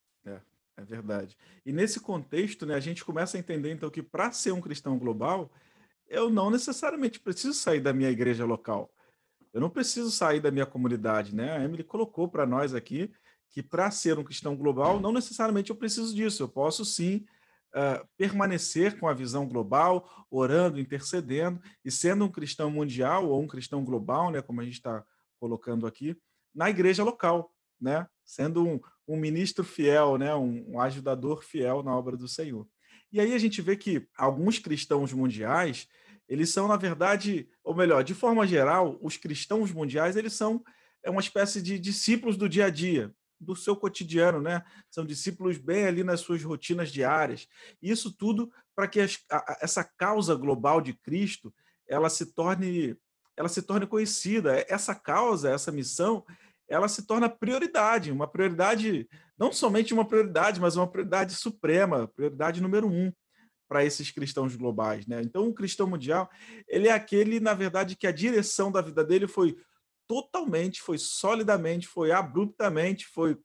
É, verdade. E nesse contexto, né, a gente começa a entender então que para ser um cristão global, eu não necessariamente preciso sair da minha igreja local. Eu não preciso sair da minha comunidade, né? A Emily colocou para nós aqui que para ser um cristão global, não necessariamente eu preciso disso. Eu posso sim uh, permanecer com a visão global, orando, intercedendo e sendo um cristão mundial ou um cristão global, né? Como a gente está colocando aqui, na igreja local, né? Sendo um, um ministro fiel, né? Um, um ajudador fiel na obra do Senhor. E aí a gente vê que alguns cristãos mundiais, eles são, na verdade, ou melhor, de forma geral, os cristãos mundiais, eles são é uma espécie de discípulos do dia a dia, do seu cotidiano, né? São discípulos bem ali nas suas rotinas diárias. Isso tudo para que as, a, essa causa global de Cristo ela se torne ela se torne conhecida. Essa causa, essa missão, ela se torna prioridade, uma prioridade, não somente uma prioridade, mas uma prioridade suprema, prioridade número um para esses cristãos globais. Né? Então, o cristão mundial, ele é aquele, na verdade, que a direção da vida dele foi totalmente, foi solidamente, foi abruptamente, foi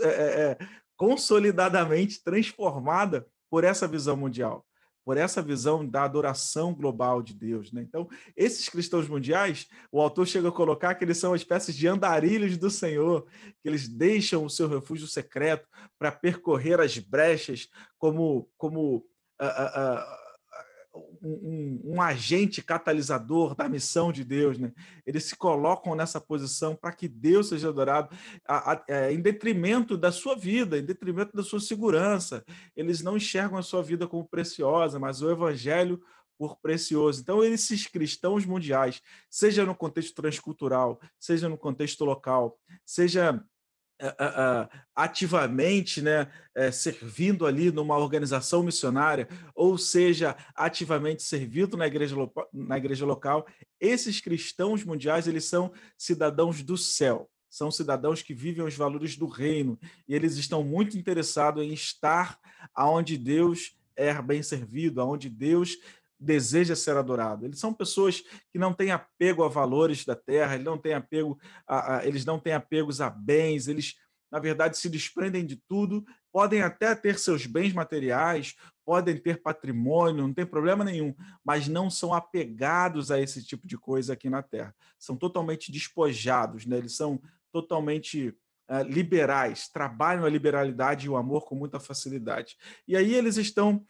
é, é, é consolidadamente transformada por essa visão mundial por essa visão da adoração global de Deus. Né? Então, esses cristãos mundiais, o autor chega a colocar que eles são espécies de andarilhos do Senhor, que eles deixam o seu refúgio secreto para percorrer as brechas como, como uh, uh, uh, um, um, agente catalisador da missão de Deus, né? Eles se colocam nessa posição para que Deus seja adorado a, a, é, em detrimento da sua vida, em detrimento da sua segurança. Eles não enxergam a sua vida como preciosa, mas o Evangelho por precioso. Então, esses cristãos mundiais, seja no contexto transcultural, seja no contexto local, seja ativamente né, servindo ali numa organização missionária, ou seja, ativamente servindo na igreja, na igreja local, esses cristãos mundiais eles são cidadãos do céu, são cidadãos que vivem os valores do reino, e eles estão muito interessados em estar aonde Deus é bem servido, aonde Deus deseja ser adorado. Eles são pessoas que não têm apego a valores da terra, eles não têm apego a, a, eles não têm apegos a bens, eles na verdade se desprendem de tudo, podem até ter seus bens materiais, podem ter patrimônio, não tem problema nenhum, mas não são apegados a esse tipo de coisa aqui na terra. São totalmente despojados, né? Eles são totalmente liberais, trabalham a liberalidade e o amor com muita facilidade. E aí eles estão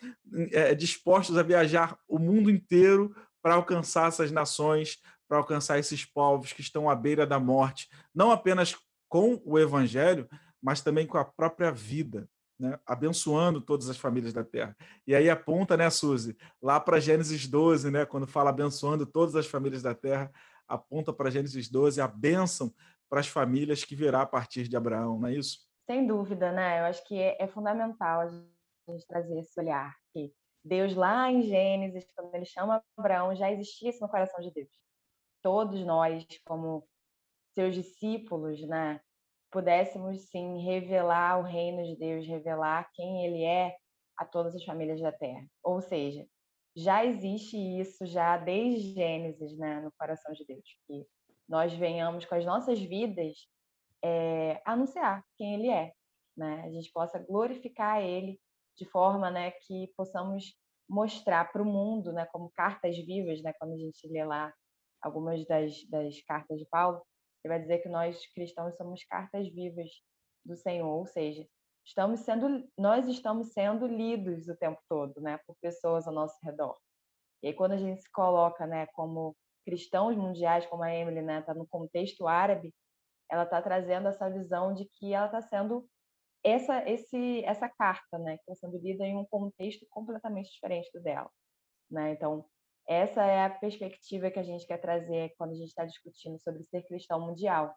é, dispostos a viajar o mundo inteiro para alcançar essas nações, para alcançar esses povos que estão à beira da morte, não apenas com o evangelho, mas também com a própria vida, né? abençoando todas as famílias da terra. E aí aponta, né, Suzy, lá para Gênesis 12, né, quando fala abençoando todas as famílias da terra, aponta para Gênesis 12 a bênção para as famílias que virá a partir de Abraão, não é isso? Sem dúvida, né? Eu acho que é, é fundamental a gente trazer esse olhar que Deus lá em Gênesis, quando ele chama Abraão, já existia isso no coração de Deus. Todos nós, como seus discípulos, né, pudéssemos sim revelar o reino de Deus, revelar quem ele é a todas as famílias da terra. Ou seja, já existe isso já desde Gênesis, né, no coração de Deus, que nós venhamos com as nossas vidas é, anunciar quem Ele é, né? A gente possa glorificar Ele de forma, né, que possamos mostrar para o mundo, né, como cartas vivas, né? Quando a gente lê lá algumas das, das cartas de Paulo, ele vai dizer que nós cristãos somos cartas vivas do Senhor, ou seja, estamos sendo, nós estamos sendo lidos o tempo todo, né, por pessoas ao nosso redor. E aí quando a gente se coloca, né, como cristãos mundiais, como a Emily, né, está no contexto árabe, ela está trazendo essa visão de que ela está sendo essa esse essa carta, né, que está sendo lida em um contexto completamente diferente do dela, né? Então essa é a perspectiva que a gente quer trazer quando a gente está discutindo sobre ser cristão mundial.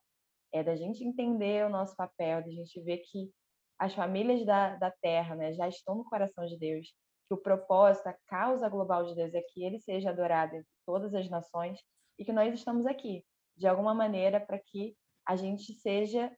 é da gente entender o nosso papel, da gente ver que as famílias da, da Terra né, já estão no coração de Deus, que o propósito, a causa global de Deus é que ele seja adorado em todas as nações e que nós estamos aqui, de alguma maneira, para que a gente seja,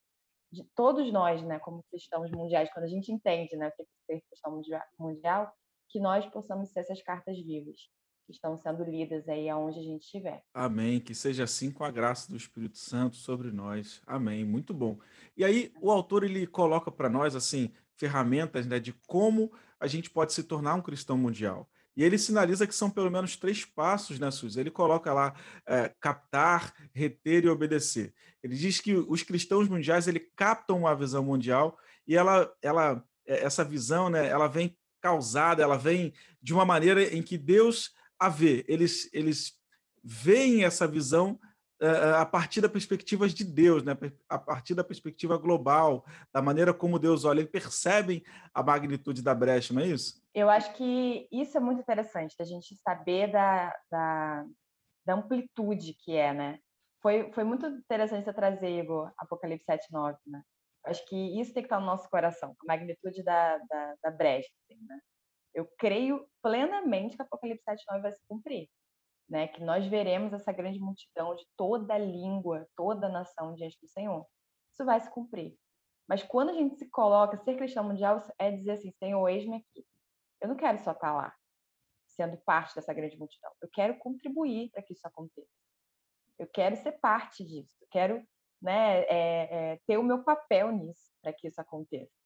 de todos nós, né, como cristãos mundiais, quando a gente entende né, o que é ser cristão mundial, que nós possamos ser essas cartas vivas que estão sendo lidas aí aonde a gente estiver. Amém. Que seja assim com a graça do Espírito Santo sobre nós. Amém. Muito bom. E aí o autor ele coloca para nós assim ferramentas né, de como a gente pode se tornar um cristão mundial. E ele sinaliza que são pelo menos três passos, né, Suzy? Ele coloca lá é, captar, reter e obedecer. Ele diz que os cristãos mundiais ele captam uma visão mundial e ela, ela, é, essa visão, né, ela vem causada, ela vem de uma maneira em que Deus a vê. Eles, eles veem essa visão a partir da perspectiva de Deus, né? a partir da perspectiva global, da maneira como Deus olha. Eles percebem a magnitude da brecha, não é isso? Eu acho que isso é muito interessante, da gente saber da, da, da amplitude que é, né? Foi, foi muito interessante você trazer, Igor, Apocalipse 7, 9, né? Acho que isso tem que estar no nosso coração, a magnitude da, da, da brecha, assim, né? Eu creio plenamente que Apocalipse 7, 9 vai se cumprir, né? Que nós veremos essa grande multidão de toda língua, toda nação diante do Senhor. Isso vai se cumprir. Mas quando a gente se coloca, ser cristão mundial é dizer assim, Senhor, eis-me aqui. Eu não quero só estar lá, sendo parte dessa grande multidão. Eu quero contribuir para que isso aconteça. Eu quero ser parte disso. Eu quero né, é, é, ter o meu papel nisso para que isso aconteça.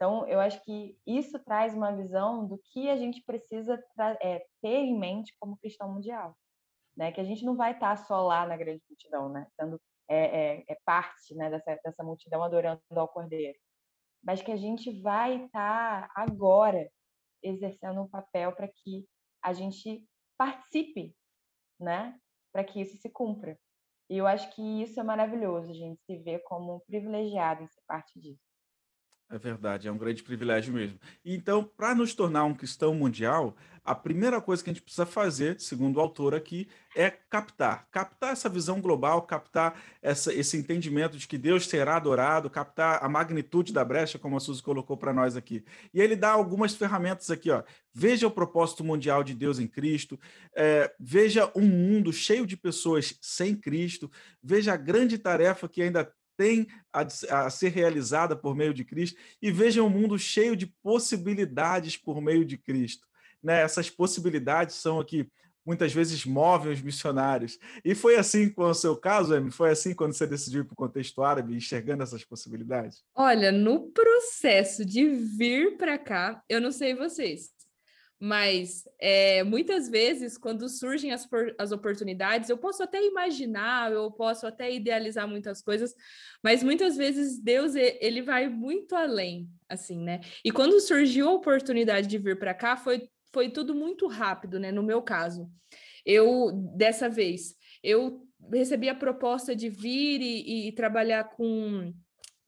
Então, eu acho que isso traz uma visão do que a gente precisa é, ter em mente como cristão mundial. Né? Que a gente não vai estar só lá na grande multidão, né? sendo é, é parte né, dessa, dessa multidão adorando ao Cordeiro. Mas que a gente vai estar agora exercendo um papel para que a gente participe, né? Para que isso se cumpra. E eu acho que isso é maravilhoso, a gente se vê como privilegiado em ser parte disso. É verdade, é um grande privilégio mesmo. Então, para nos tornar um cristão mundial, a primeira coisa que a gente precisa fazer, segundo o autor aqui, é captar. Captar essa visão global, captar essa, esse entendimento de que Deus será adorado, captar a magnitude da brecha, como a Suzy colocou para nós aqui. E ele dá algumas ferramentas aqui, ó. Veja o propósito mundial de Deus em Cristo, é, veja um mundo cheio de pessoas sem Cristo, veja a grande tarefa que ainda tem a, a, ser realizada por meio de Cristo e vejam um mundo cheio de possibilidades por meio de Cristo. Né? Essas possibilidades são aqui muitas vezes movem os missionários. E foi assim com o seu caso, Emily? Foi assim quando você decidiu ir para o contexto árabe, enxergando essas possibilidades? Olha, no processo de vir para cá, eu não sei vocês, mas é, muitas vezes, quando surgem as, as oportunidades, eu posso até imaginar, eu posso até idealizar muitas coisas, mas muitas vezes Deus ele vai muito além, assim, né? E quando surgiu a oportunidade de vir para cá, foi, foi tudo muito rápido, né? No meu caso, eu dessa vez eu recebi a proposta de vir e, e trabalhar com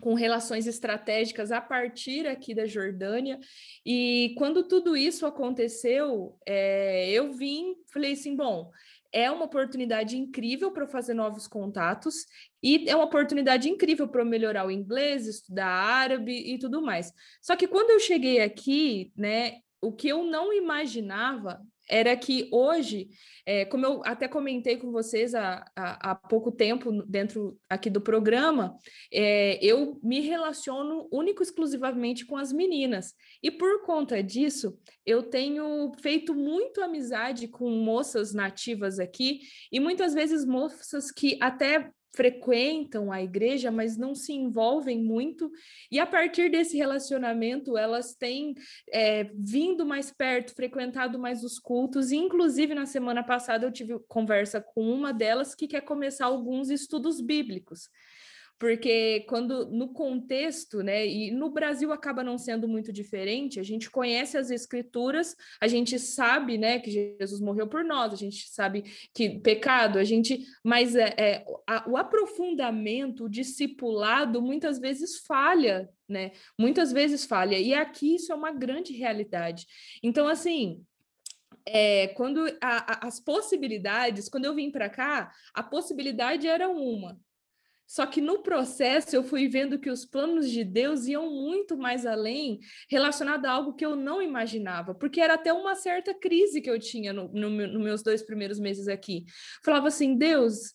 com relações estratégicas a partir aqui da Jordânia. E quando tudo isso aconteceu, é, eu vim, falei assim, bom, é uma oportunidade incrível para fazer novos contatos e é uma oportunidade incrível para melhorar o inglês, estudar árabe e tudo mais. Só que quando eu cheguei aqui, né, o que eu não imaginava era que hoje, é, como eu até comentei com vocês há, há, há, pouco tempo dentro aqui do programa, é, eu me relaciono único exclusivamente com as meninas. E por conta disso, eu tenho feito muito amizade com moças nativas aqui, e muitas vezes moças que até frequentam a igreja, mas não se envolvem muito, e a partir desse relacionamento elas têm é, vindo mais perto, frequentado mais os cultos, inclusive na semana passada eu tive conversa com uma delas que quer começar alguns estudos bíblicos porque quando no contexto, né, e no Brasil acaba não sendo muito diferente, a gente conhece as escrituras, a gente sabe, né, que Jesus morreu por nós, a gente sabe que pecado, a gente, mas é, é a, o aprofundamento, o discipulado muitas vezes falha, né? Muitas vezes falha. E aqui isso é uma grande realidade. Então, assim, é, quando a, a, as possibilidades, quando eu vim para cá, a possibilidade era uma, Só que no processo eu fui vendo que os planos de Deus iam muito mais além, relacionado a algo que eu não imaginava, porque era até uma certa crise que eu tinha nos no, no meus dois primeiros meses aqui. Falava assim, Deus,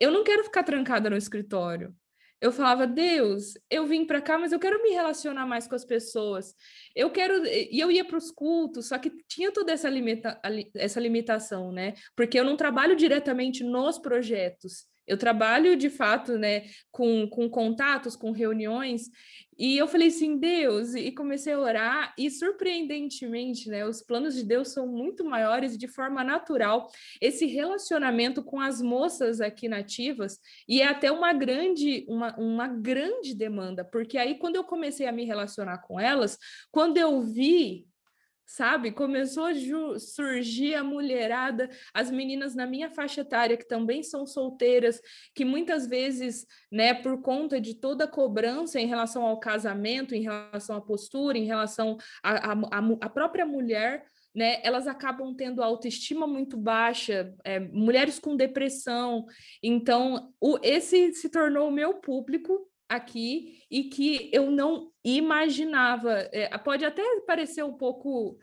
eu não quero ficar trancada no escritório. Eu falava, Deus, eu vim para cá, mas eu quero me relacionar mais com as pessoas. Eu quero. E eu ia para os cultos, só que tinha toda essa, limita, essa limitação, né? Porque eu não trabalho diretamente nos projetos. Eu trabalho de fato, né, com, com contatos, com reuniões, e eu falei assim, Deus, e comecei a orar, e surpreendentemente, né, os planos de Deus são muito maiores de forma natural. Esse relacionamento com as moças aqui nativas, e é até uma grande, uma, uma grande demanda, porque aí quando eu comecei a me relacionar com elas, quando eu vi sabe? Começou a surgir a mulherada, as meninas na minha faixa etária que também são solteiras, que muitas vezes, né, por conta de toda a cobrança em relação ao casamento, em relação à postura, em relação à própria mulher, né, elas acabam tendo autoestima muito baixa, é, mulheres com depressão. Então, o, esse se tornou o meu público aqui e que eu não imaginava. É, pode até parecer um pouco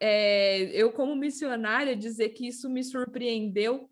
é, eu, como missionária, dizer que isso me surpreendeu,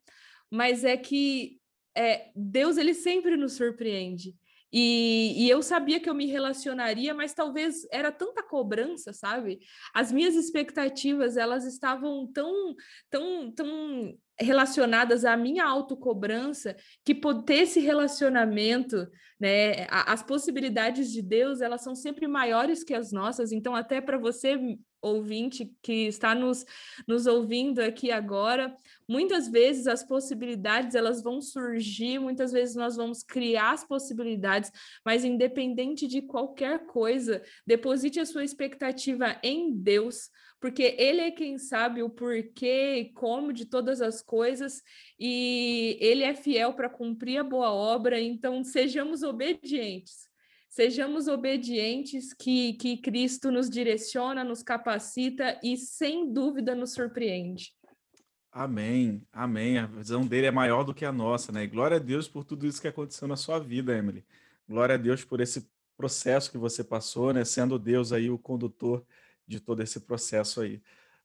mas é que é, Deus ele sempre nos surpreende. E, e, eu sabia que eu me relacionaria, mas talvez era tanta cobrança, sabe? As minhas expectativas elas estavam tão, tão, tão relacionadas à minha autocobrança, que ter esse relacionamento, né, as possibilidades de Deus, elas são sempre maiores que as nossas, então até para você ouvinte que está nos, nos ouvindo aqui agora, muitas vezes as possibilidades elas vão surgir, muitas vezes nós vamos criar as possibilidades, mas independente de qualquer coisa, deposite a sua expectativa em Deus, porque ele é quem sabe o porquê e como de todas as coisas, e ele é fiel para cumprir a boa obra, então sejamos obedientes. Sejamos obedientes, que, que Cristo nos direciona, nos capacita e, sem dúvida, nos surpreende. Amém, amém. A visão dele é maior do que a nossa, né? E glória a Deus por tudo isso que aconteceu na sua vida, Emily. Glória a Deus por esse processo que você passou, né? Sendo Deus aí o condutor de todo esse processo aí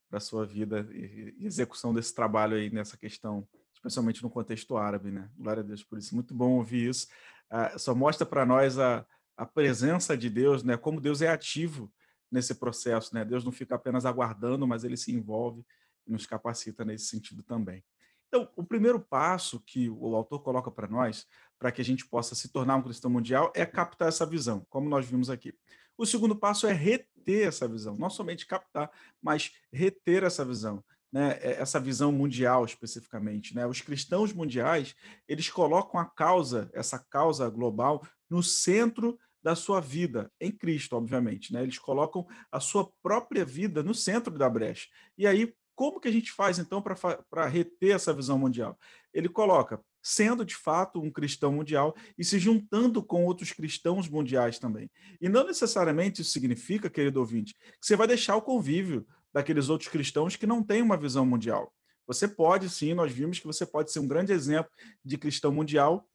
para sua vida e, execução desse trabalho aí nessa questão, especialmente no contexto árabe, né? Glória a Deus por isso. Muito bom ouvir isso. Uh, só mostra para nós a, a presença de Deus, né? Como Deus é ativo nesse processo, né? Deus não fica apenas aguardando, mas ele se envolve e nos capacita nesse sentido também. Então, o primeiro passo que o autor coloca para nós, para que a gente possa se tornar um cristão mundial, é captar essa visão, como nós vimos aqui. O segundo passo é reter essa visão, não somente captar, mas reter essa visão. Né, é, essa visão mundial especificamente, né? Os cristãos mundiais eles colocam a causa, essa causa global, no centro da sua vida em Cristo, obviamente, né? Eles colocam a sua própria vida no centro da brecha. E aí, como que a gente faz então para reter essa visão mundial? Ele coloca sendo de fato um cristão mundial e se juntando com outros cristãos mundiais também. E não necessariamente isso significa, querido ouvinte, que você vai deixar o convívio daqueles outros cristãos que não têm uma visão mundial. Você pode, sim, nós vimos que você pode ser um grande exemplo de cristão mundial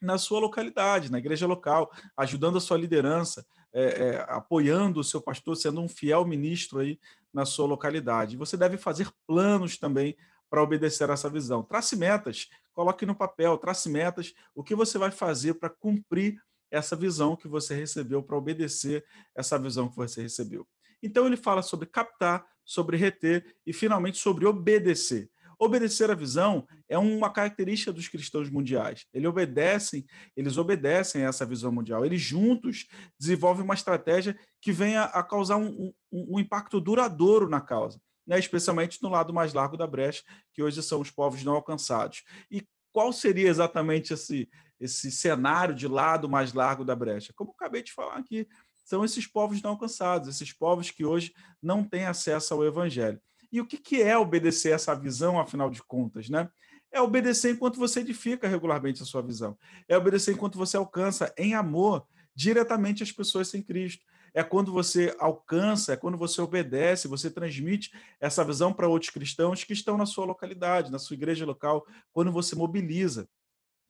na sua localidade, na igreja local, ajudando a sua liderança, é, é, apoiando o seu pastor, sendo um fiel ministro aí na sua localidade. você deve fazer planos também para obedecer a essa visão. Trace metas, coloque no papel, trace metas, o que você vai fazer para cumprir essa visão que você recebeu, para obedecer essa visão que você recebeu. Então ele fala sobre captar, sobre reter e finalmente sobre obedecer. Obedecer à visão é uma característica dos cristãos mundiais. Eles obedecem, eles obedecem a essa visão mundial. Eles juntos desenvolvem uma estratégia que venha a causar um, um, um impacto duradouro na causa né, especialmente no lado mais largo da brecha, que hoje são os povos não alcançados. E qual seria exatamente esse, esse cenário de lado mais largo da brecha? Como eu acabei de falar aqui, são esses povos não alcançados, esses povos que hoje não têm acesso ao evangelho. E o que, que é obedecer essa visão, afinal de contas, né? É obedecer enquanto você edifica regularmente a sua visão. É obedecer enquanto você alcança em amor diretamente as pessoas sem Cristo é quando você alcança, é quando você obedece, você transmite essa visão para outros cristãos que estão na sua localidade, na sua igreja local, quando você mobiliza.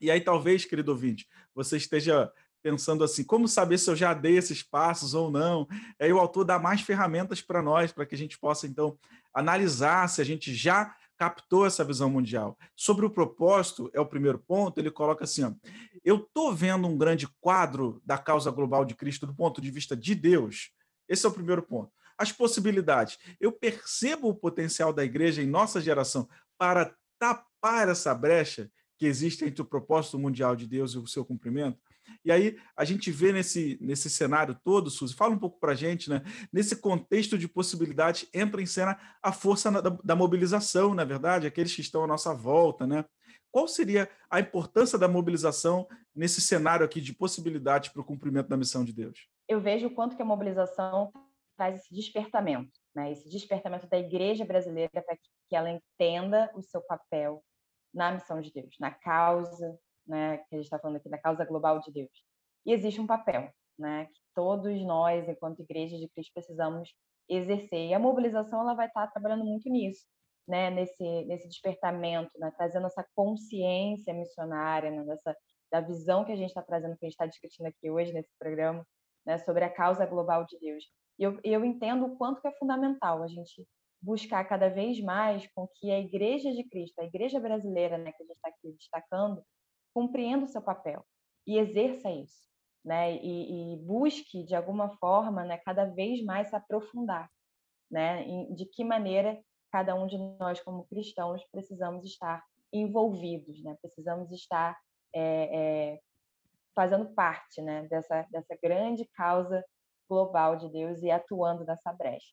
E aí, talvez, querido ouvinte, você esteja pensando assim, como saber se eu já dei esses passos ou não? Aí o autor dá mais ferramentas para nós, para que a gente possa, então, analisar se a gente já captou essa visão mundial. Sobre o propósito, é o primeiro ponto, ele coloca assim, ó, eu estou vendo um grande quadro da causa global de Cristo do ponto de vista de Deus. Esse é o primeiro ponto. As possibilidades. Eu percebo o potencial da igreja em nossa geração para tapar essa brecha que existe entre o propósito mundial de Deus e o seu cumprimento. E aí a gente vê nesse, nesse cenário todo, Suzy, fala um pouco para a gente, né? Nesse contexto de possibilidades, entra em cena a força da, da mobilização, na é verdade, aqueles que estão à nossa volta, né? Qual seria a importância da mobilização nesse cenário aqui de possibilidades para o cumprimento da missão de Deus? Eu vejo o quanto que a mobilização traz esse despertamento, né? Esse despertamento da igreja brasileira para que ela entenda o seu papel na missão de Deus, na causa né, que a gente está falando aqui da causa global de Deus. E existe um papel, né, que todos nós, enquanto igreja de Cristo, precisamos exercer. E a mobilização ela vai estar trabalhando muito nisso, né, nesse nesse despertamento, né, trazendo essa consciência missionária, né, dessa da visão que a gente está trazendo, que a gente está discutindo aqui hoje nesse programa, né, sobre a causa global de Deus. E eu, eu entendo o quanto que é fundamental a gente buscar cada vez mais com que a Igreja de Cristo, a Igreja brasileira, né, que a gente está aqui destacando, compreenda o seu papel e exerça isso, né? E, e, busque de alguma forma, né, cada vez mais se aprofundar, né? De que maneira cada um de nós como cristãos precisamos estar envolvidos, né? Precisamos estar é, é, fazendo parte, né? Dessa dessa grande causa global de Deus e atuando nessa brecha.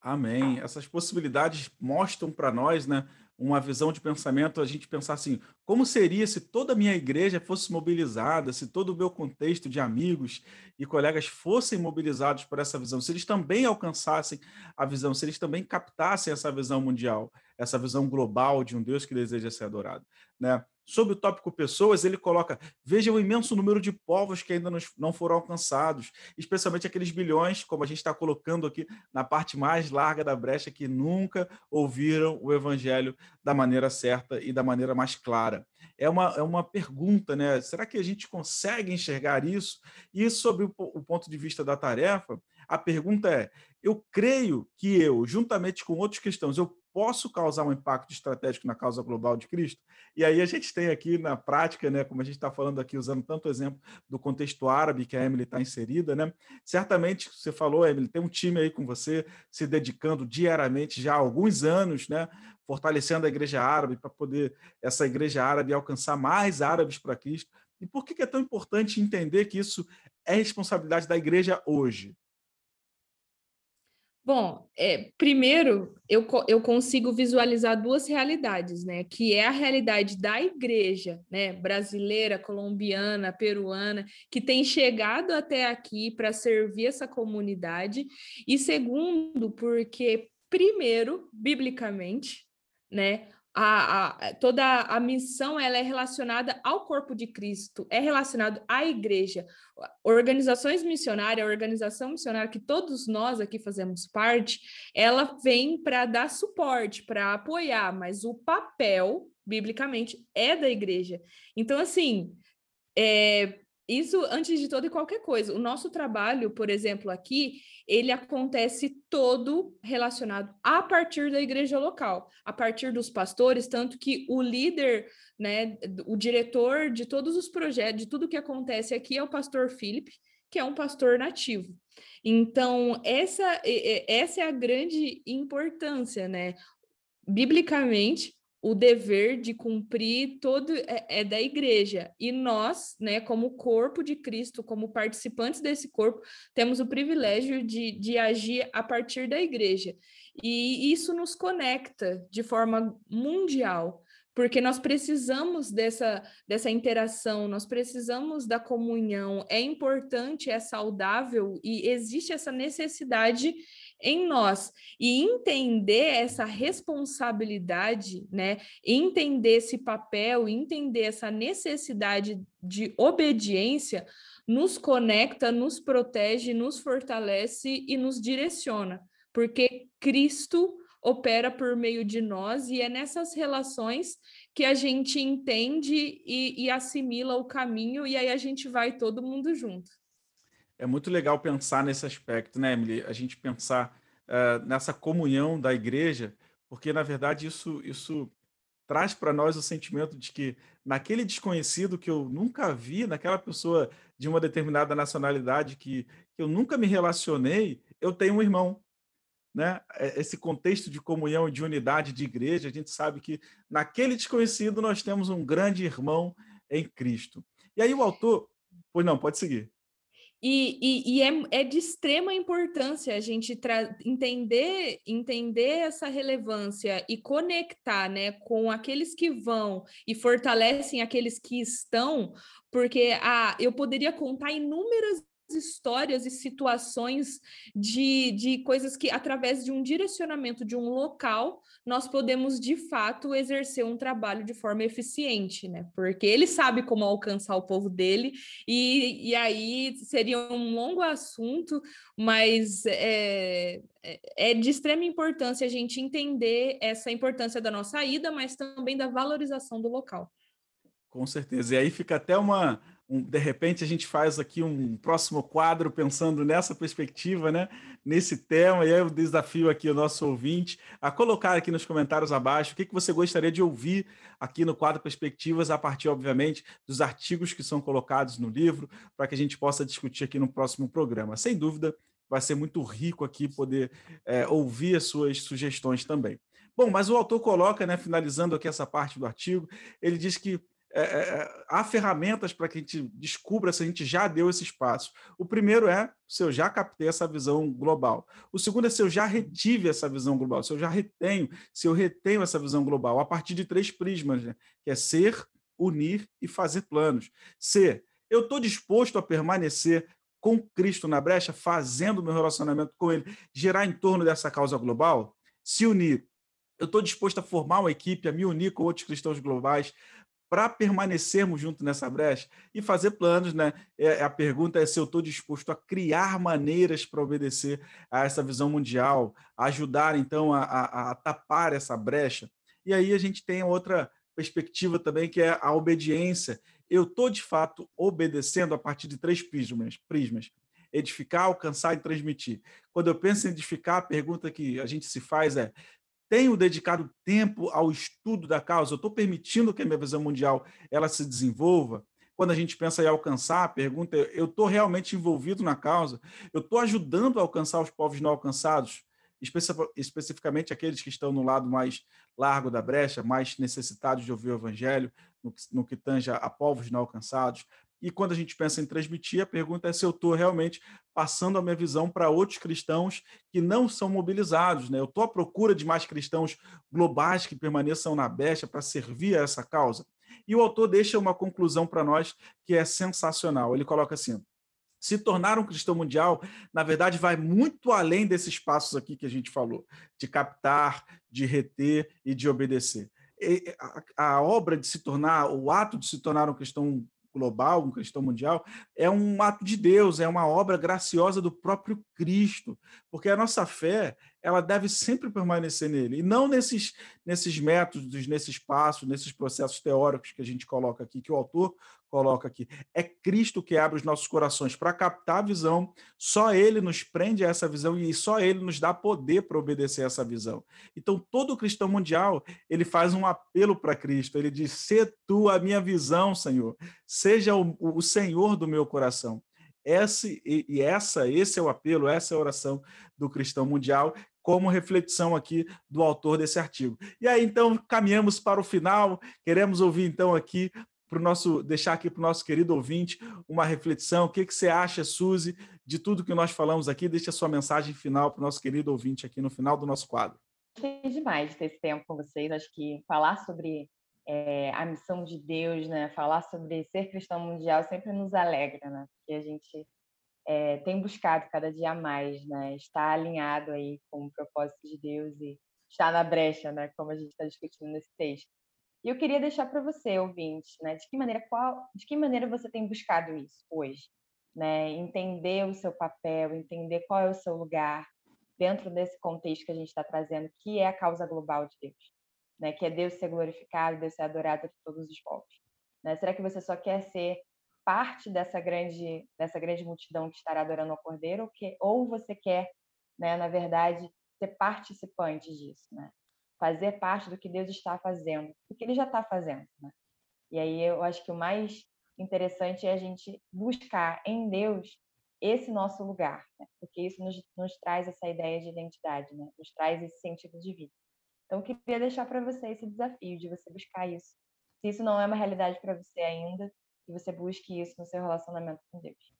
Amém. Essas possibilidades mostram para nós, né, uma visão de pensamento, a gente pensar assim, como seria se toda a minha igreja fosse mobilizada, se todo o meu contexto de amigos e colegas fossem mobilizados por essa visão, se eles também alcançassem a visão, se eles também captassem essa visão mundial, essa visão global de um Deus que deseja ser adorado, né? Sobre o tópico pessoas, ele coloca: veja o imenso número de povos que ainda não foram alcançados, especialmente aqueles bilhões, como a gente está colocando aqui na parte mais larga da brecha, que nunca ouviram o evangelho da maneira certa e da maneira mais clara. É uma, é uma pergunta, né? Será que a gente consegue enxergar isso? E sobre o, o ponto de vista da tarefa, a pergunta é: eu creio que eu, juntamente com outros cristãos, eu posso causar um impacto estratégico na causa global de Cristo? E aí a gente tem aqui na prática, né, como a gente está falando aqui, usando tanto exemplo do contexto árabe que a Emily está inserida, né? Certamente, você falou, Emily, tem um time aí com você se dedicando diariamente já há alguns anos, né? Fortalecendo a igreja árabe para poder essa igreja árabe alcançar mais árabes para Cristo. E por que é tão importante entender que isso é responsabilidade da igreja hoje? Bom, é, primeiro eu, eu consigo visualizar duas realidades, né? Que é a realidade da igreja, né? Brasileira, colombiana, peruana, que tem chegado até aqui para servir essa comunidade, e segundo, porque, primeiro, biblicamente, né? A, a, toda a missão ela é relacionada ao corpo de Cristo, é relacionado à igreja. Organizações missionárias, a organização missionária que todos nós aqui fazemos parte, ela vem para dar suporte, para apoiar, mas o papel, biblicamente, é da igreja. Então, assim, é, isso antes de toda e qualquer coisa. O nosso trabalho, por exemplo, aqui, ele acontece todo relacionado a partir da igreja local, a partir dos pastores, tanto que o líder, né, o diretor de todos os projetos, de tudo que acontece aqui é o pastor Felipe, que é um pastor nativo. Então, essa, essa é a grande importância, né? Biblicamente, o dever de cumprir todo é, é, da igreja. E nós, né, como corpo de Cristo, como participantes desse corpo, temos o privilégio de, de agir a partir da igreja. E isso nos conecta de forma mundial porque nós precisamos dessa, dessa interação, nós precisamos da comunhão, é importante, é saudável e existe essa necessidade em nós e entender essa responsabilidade, né? Entender esse papel, entender essa necessidade de obediência nos conecta, nos protege, nos fortalece e nos direciona, porque Cristo opera por meio de nós e é nessas relações que a gente entende e, e assimila o caminho, e aí a gente vai todo mundo junto. É muito legal pensar nesse aspecto, né, Emily? A gente pensar uh, nessa comunhão da igreja, porque, na verdade, isso, isso traz para nós o sentimento de que naquele desconhecido que eu nunca vi, naquela pessoa de uma determinada nacionalidade que, que eu nunca me relacionei, eu tenho um irmão. Né? É, esse contexto de comunhão e de unidade de igreja, a gente sabe que naquele desconhecido nós temos um grande irmão em Cristo. E aí o autor, pois não, pode seguir. E, e, e é, é, de extrema importância a gente entender, entender essa relevância e conectar né, com aqueles que vão e fortalecem aqueles que estão, porque ah, eu poderia contar inúmeras histórias e situações de, de coisas que, através de um direcionamento de um local, nós podemos de fato exercer um trabalho de forma eficiente, né? Porque ele sabe como alcançar o povo dele, e, e aí seria um longo assunto, mas é, é, é de extrema importância a gente entender essa importância da nossa ida, mas também da valorização do local. Com certeza. E aí fica até uma, um, de repente a gente faz aqui um próximo quadro pensando nessa perspectiva, né? Nesse tema, e aí eu desafio aqui o nosso ouvinte a colocar aqui nos comentários abaixo o que, que você gostaria de ouvir aqui no quadro Perspectivas, a partir, obviamente, dos artigos que são colocados no livro, para que a gente possa discutir aqui no próximo programa. Sem dúvida, vai ser muito rico aqui poder é, ouvir as suas sugestões também. Bom, mas o autor coloca, né, finalizando aqui essa parte do artigo, ele diz que é, é, é, há ferramentas para que a gente descubra se a gente já deu esse espaço. O primeiro é se eu já captei essa visão global. O segundo é se eu já retive essa visão global, se eu já retenho, se eu retenho essa visão global, a partir de três prismas, né? que é ser, unir e fazer planos. C, eu estou disposto a permanecer com Cristo na brecha, fazendo meu relacionamento com Ele gerar em torno dessa causa global? Se unir, eu estou disposto a formar uma equipe, a me unir com outros cristãos globais, para permanecermos junto nessa brecha e fazer planos, né? É, a pergunta é se eu estou disposto a criar maneiras para obedecer a essa visão mundial, ajudar então a, a, a, tapar essa brecha. E aí a gente tem outra perspectiva também que é a obediência. Eu estou de fato obedecendo a partir de três prismas, prismas: edificar, alcançar e transmitir. Quando eu penso em edificar, a pergunta que a gente se faz é: tenho dedicado tempo ao estudo da causa? Eu estou permitindo que a minha visão mundial ela se desenvolva? Quando a gente pensa em alcançar, a pergunta é: eu estou realmente envolvido na causa? Eu estou ajudando a alcançar os povos não alcançados? especificamente aqueles que estão no lado mais largo da brecha, mais necessitados de ouvir o evangelho, no que, no que a povos não alcançados. E quando a gente pensa em transmitir, a pergunta é se eu estou realmente passando a minha visão para outros cristãos que não são mobilizados. Né? Eu estou à procura de mais cristãos globais que permaneçam na brecha para servir a essa causa. E o autor deixa uma conclusão para nós que é sensacional. Ele coloca assim: se tornar um cristão mundial, na verdade, vai muito além desses passos aqui que a gente falou, de captar, de reter e de obedecer. A obra de se tornar, o ato de se tornar um cristão global, um cristão mundial, é um ato de Deus, é uma obra graciosa do próprio Cristo, porque a nossa fé ela deve sempre permanecer nele, e não nesses, nesses métodos, nesses passos, nesses processos teóricos que a gente coloca aqui, que o autor coloca aqui. É Cristo que abre os nossos corações para captar a visão, só ele nos prende a essa visão e só ele nos dá poder para obedecer a essa visão. Então, todo cristão mundial, ele faz um apelo para Cristo, ele diz: "Se tu a minha visão, Senhor, seja o, o Senhor do meu coração". Esse, e essa, esse é o apelo, essa é a oração do cristão mundial, como reflexão aqui do autor desse artigo. E aí, então, caminhamos para o final. Queremos ouvir, então, aqui para o nosso, deixar aqui para o nosso querido ouvinte uma reflexão. O que, que você acha, Suzy, de tudo que nós falamos aqui? Deixa a sua mensagem final para o nosso querido ouvinte aqui no final do nosso quadro. Gostei demais de ter esse tempo com vocês. Acho que falar sobre é, a missão de Deus, né? Falar sobre ser cristão mundial sempre nos alegra, né? Porque a gente é, tem buscado cada dia mais, né? Estar alinhado aí com o propósito de Deus e estar na brecha, né? Como a gente está discutindo nesse texto. E eu queria deixar para você, ouvinte, né? De que maneira qual, de que maneira você tem buscado isso hoje, né? Entender o seu papel, entender qual é o seu lugar dentro desse contexto que a gente está trazendo, que é a causa global de Deus. né? Que é Deus ser glorificado, Deus ser adorado por todos os povos. Né? Será que você só quer ser parte dessa grande dessa grande multidão que estará adorando ao Cordeiro, ou, que, ou você quer, né, na verdade, ser participante disso, né? Fazer parte do que Deus está fazendo, do que Ele já está fazendo, né? E aí eu acho que o mais interessante é a gente buscar em Deus esse nosso lugar, né? porque isso nos, nos traz essa ideia de identidade, né? Nos traz esse sentido de vida. Então, eu queria deixar para você esse desafio de você buscar isso. Se isso não é uma realidade para você ainda, que você busque isso no seu relacionamento com Deus.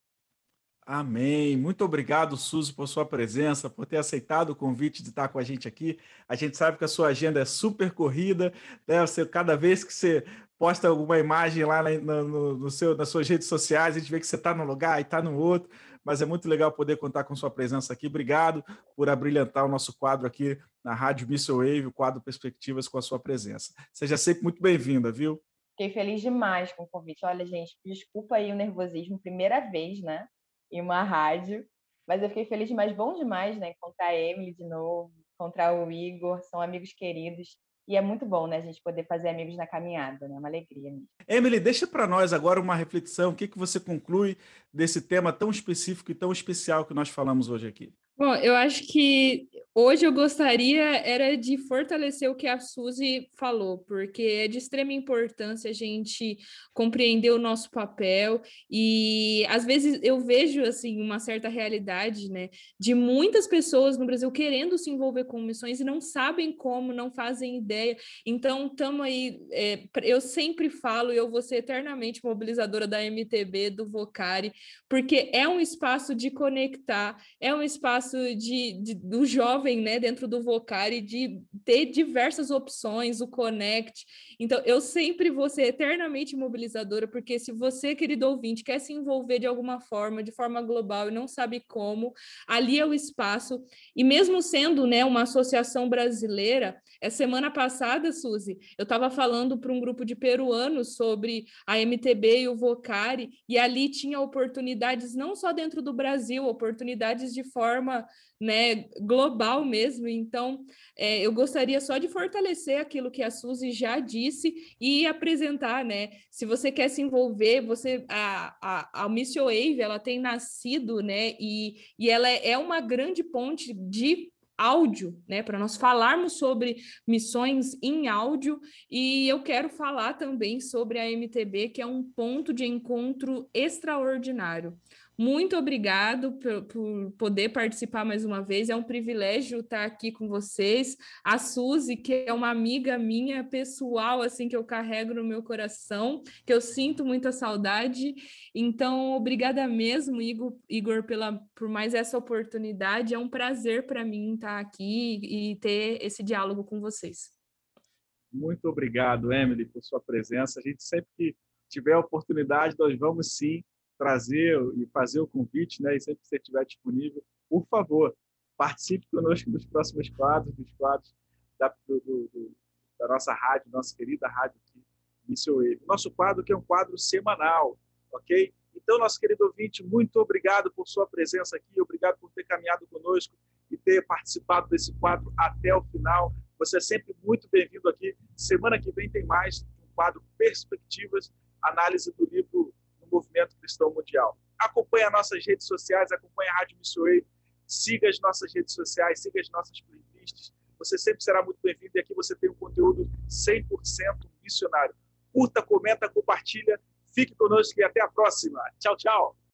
Amém. Muito obrigado, Suzy, por sua presença, por ter aceitado o convite de estar com a gente aqui. A gente sabe que a sua agenda é super corrida, né? Você, cada vez que você posta alguma imagem lá na, no, no seu, nas suas redes sociais, a gente vê que você está num lugar e está no outro, mas é muito legal poder contar com sua presença aqui. Obrigado por abrilhantar o nosso quadro aqui na Rádio Missile Wave, o quadro Perspectivas com a sua presença. Seja sempre muito bem-vinda, viu? Fiquei feliz demais com o convite. Olha, gente, desculpa aí o nervosismo, primeira vez, né, em uma rádio, mas eu fiquei feliz demais, bom demais, né, encontrar a Emily de novo, encontrar o Igor, são amigos queridos. E é muito bom, né, a gente poder fazer amigos na caminhada, né? Uma alegria mesmo. Emily, deixa para nós agora uma reflexão. O que, que você conclui desse tema tão específico e tão especial que nós falamos hoje aqui? Bom, eu acho que hoje eu gostaria era de fortalecer o que a Suzy falou, porque é de extrema importância a gente compreender o nosso papel e às vezes eu vejo assim uma certa realidade, né, de muitas pessoas no Brasil querendo se envolver com missões e não sabem como, não fazem ideia. Então, estamos aí, é, eu sempre falo eu vou ser eternamente mobilizadora da MTB, do Vocari, porque é um espaço de conectar, é um espaço espaço de, de, do jovem, né, dentro do Vocari, de ter diversas opções, o Connect. Então, eu sempre vou ser eternamente mobilizadora, porque se você, querido ouvinte, quer se envolver de alguma forma, de forma global e não sabe como, ali é o espaço. E mesmo sendo, né, uma associação brasileira, a semana passada, Suzy, eu estava falando para um grupo de peruanos sobre a MTB e o Vocari, e ali tinha oportunidades não só dentro do Brasil, oportunidades de forma forma né, global mesmo. Então, é, eu gostaria só de fortalecer aquilo que a Suzy já disse e apresentar, né? Se você quer se envolver, você a, a, a Wave, ela tem nascido, né? E, e ela é, é uma grande ponte de áudio, né, para nós falarmos sobre missões em áudio, e eu quero falar também sobre a MTB, que é um ponto de encontro extraordinário. Muito obrigado por, por, poder participar mais uma vez. É um privilégio estar aqui com vocês. A Suzy, que é uma amiga minha pessoal, assim, que eu carrego no meu coração, que eu sinto muita saudade. Então, obrigada mesmo, Igor, Igor pela, por mais essa oportunidade. É um prazer para mim estar aqui e ter esse diálogo com vocês. Muito obrigado, Emily, por sua presença. A gente sempre que tiver a oportunidade, nós vamos sim trazer e fazer o convite, né? E sempre que você estiver disponível, por favor, participe conosco dos próximos quadros, dos quadros da, do, do, da nossa rádio, nossa querida rádio aqui, Missio Wave. Nosso quadro que é um quadro semanal, ok? Então, nosso querido ouvinte, muito obrigado por sua presença aqui, obrigado por ter caminhado conosco e ter participado desse quadro até o final. Você é sempre muito bem-vindo aqui. Semana que vem tem mais um quadro Perspectivas, análise do livro movimento cristão mundial. Acompanhe as nossas redes sociais, acompanhe a Rádio Missouri, siga as nossas redes sociais, siga as nossas playlists. Você sempre será muito bem-vindo e aqui você tem um conteúdo 100% missionário. Curta, comenta, compartilha. Fique conosco e até a próxima. Tchau, tchau.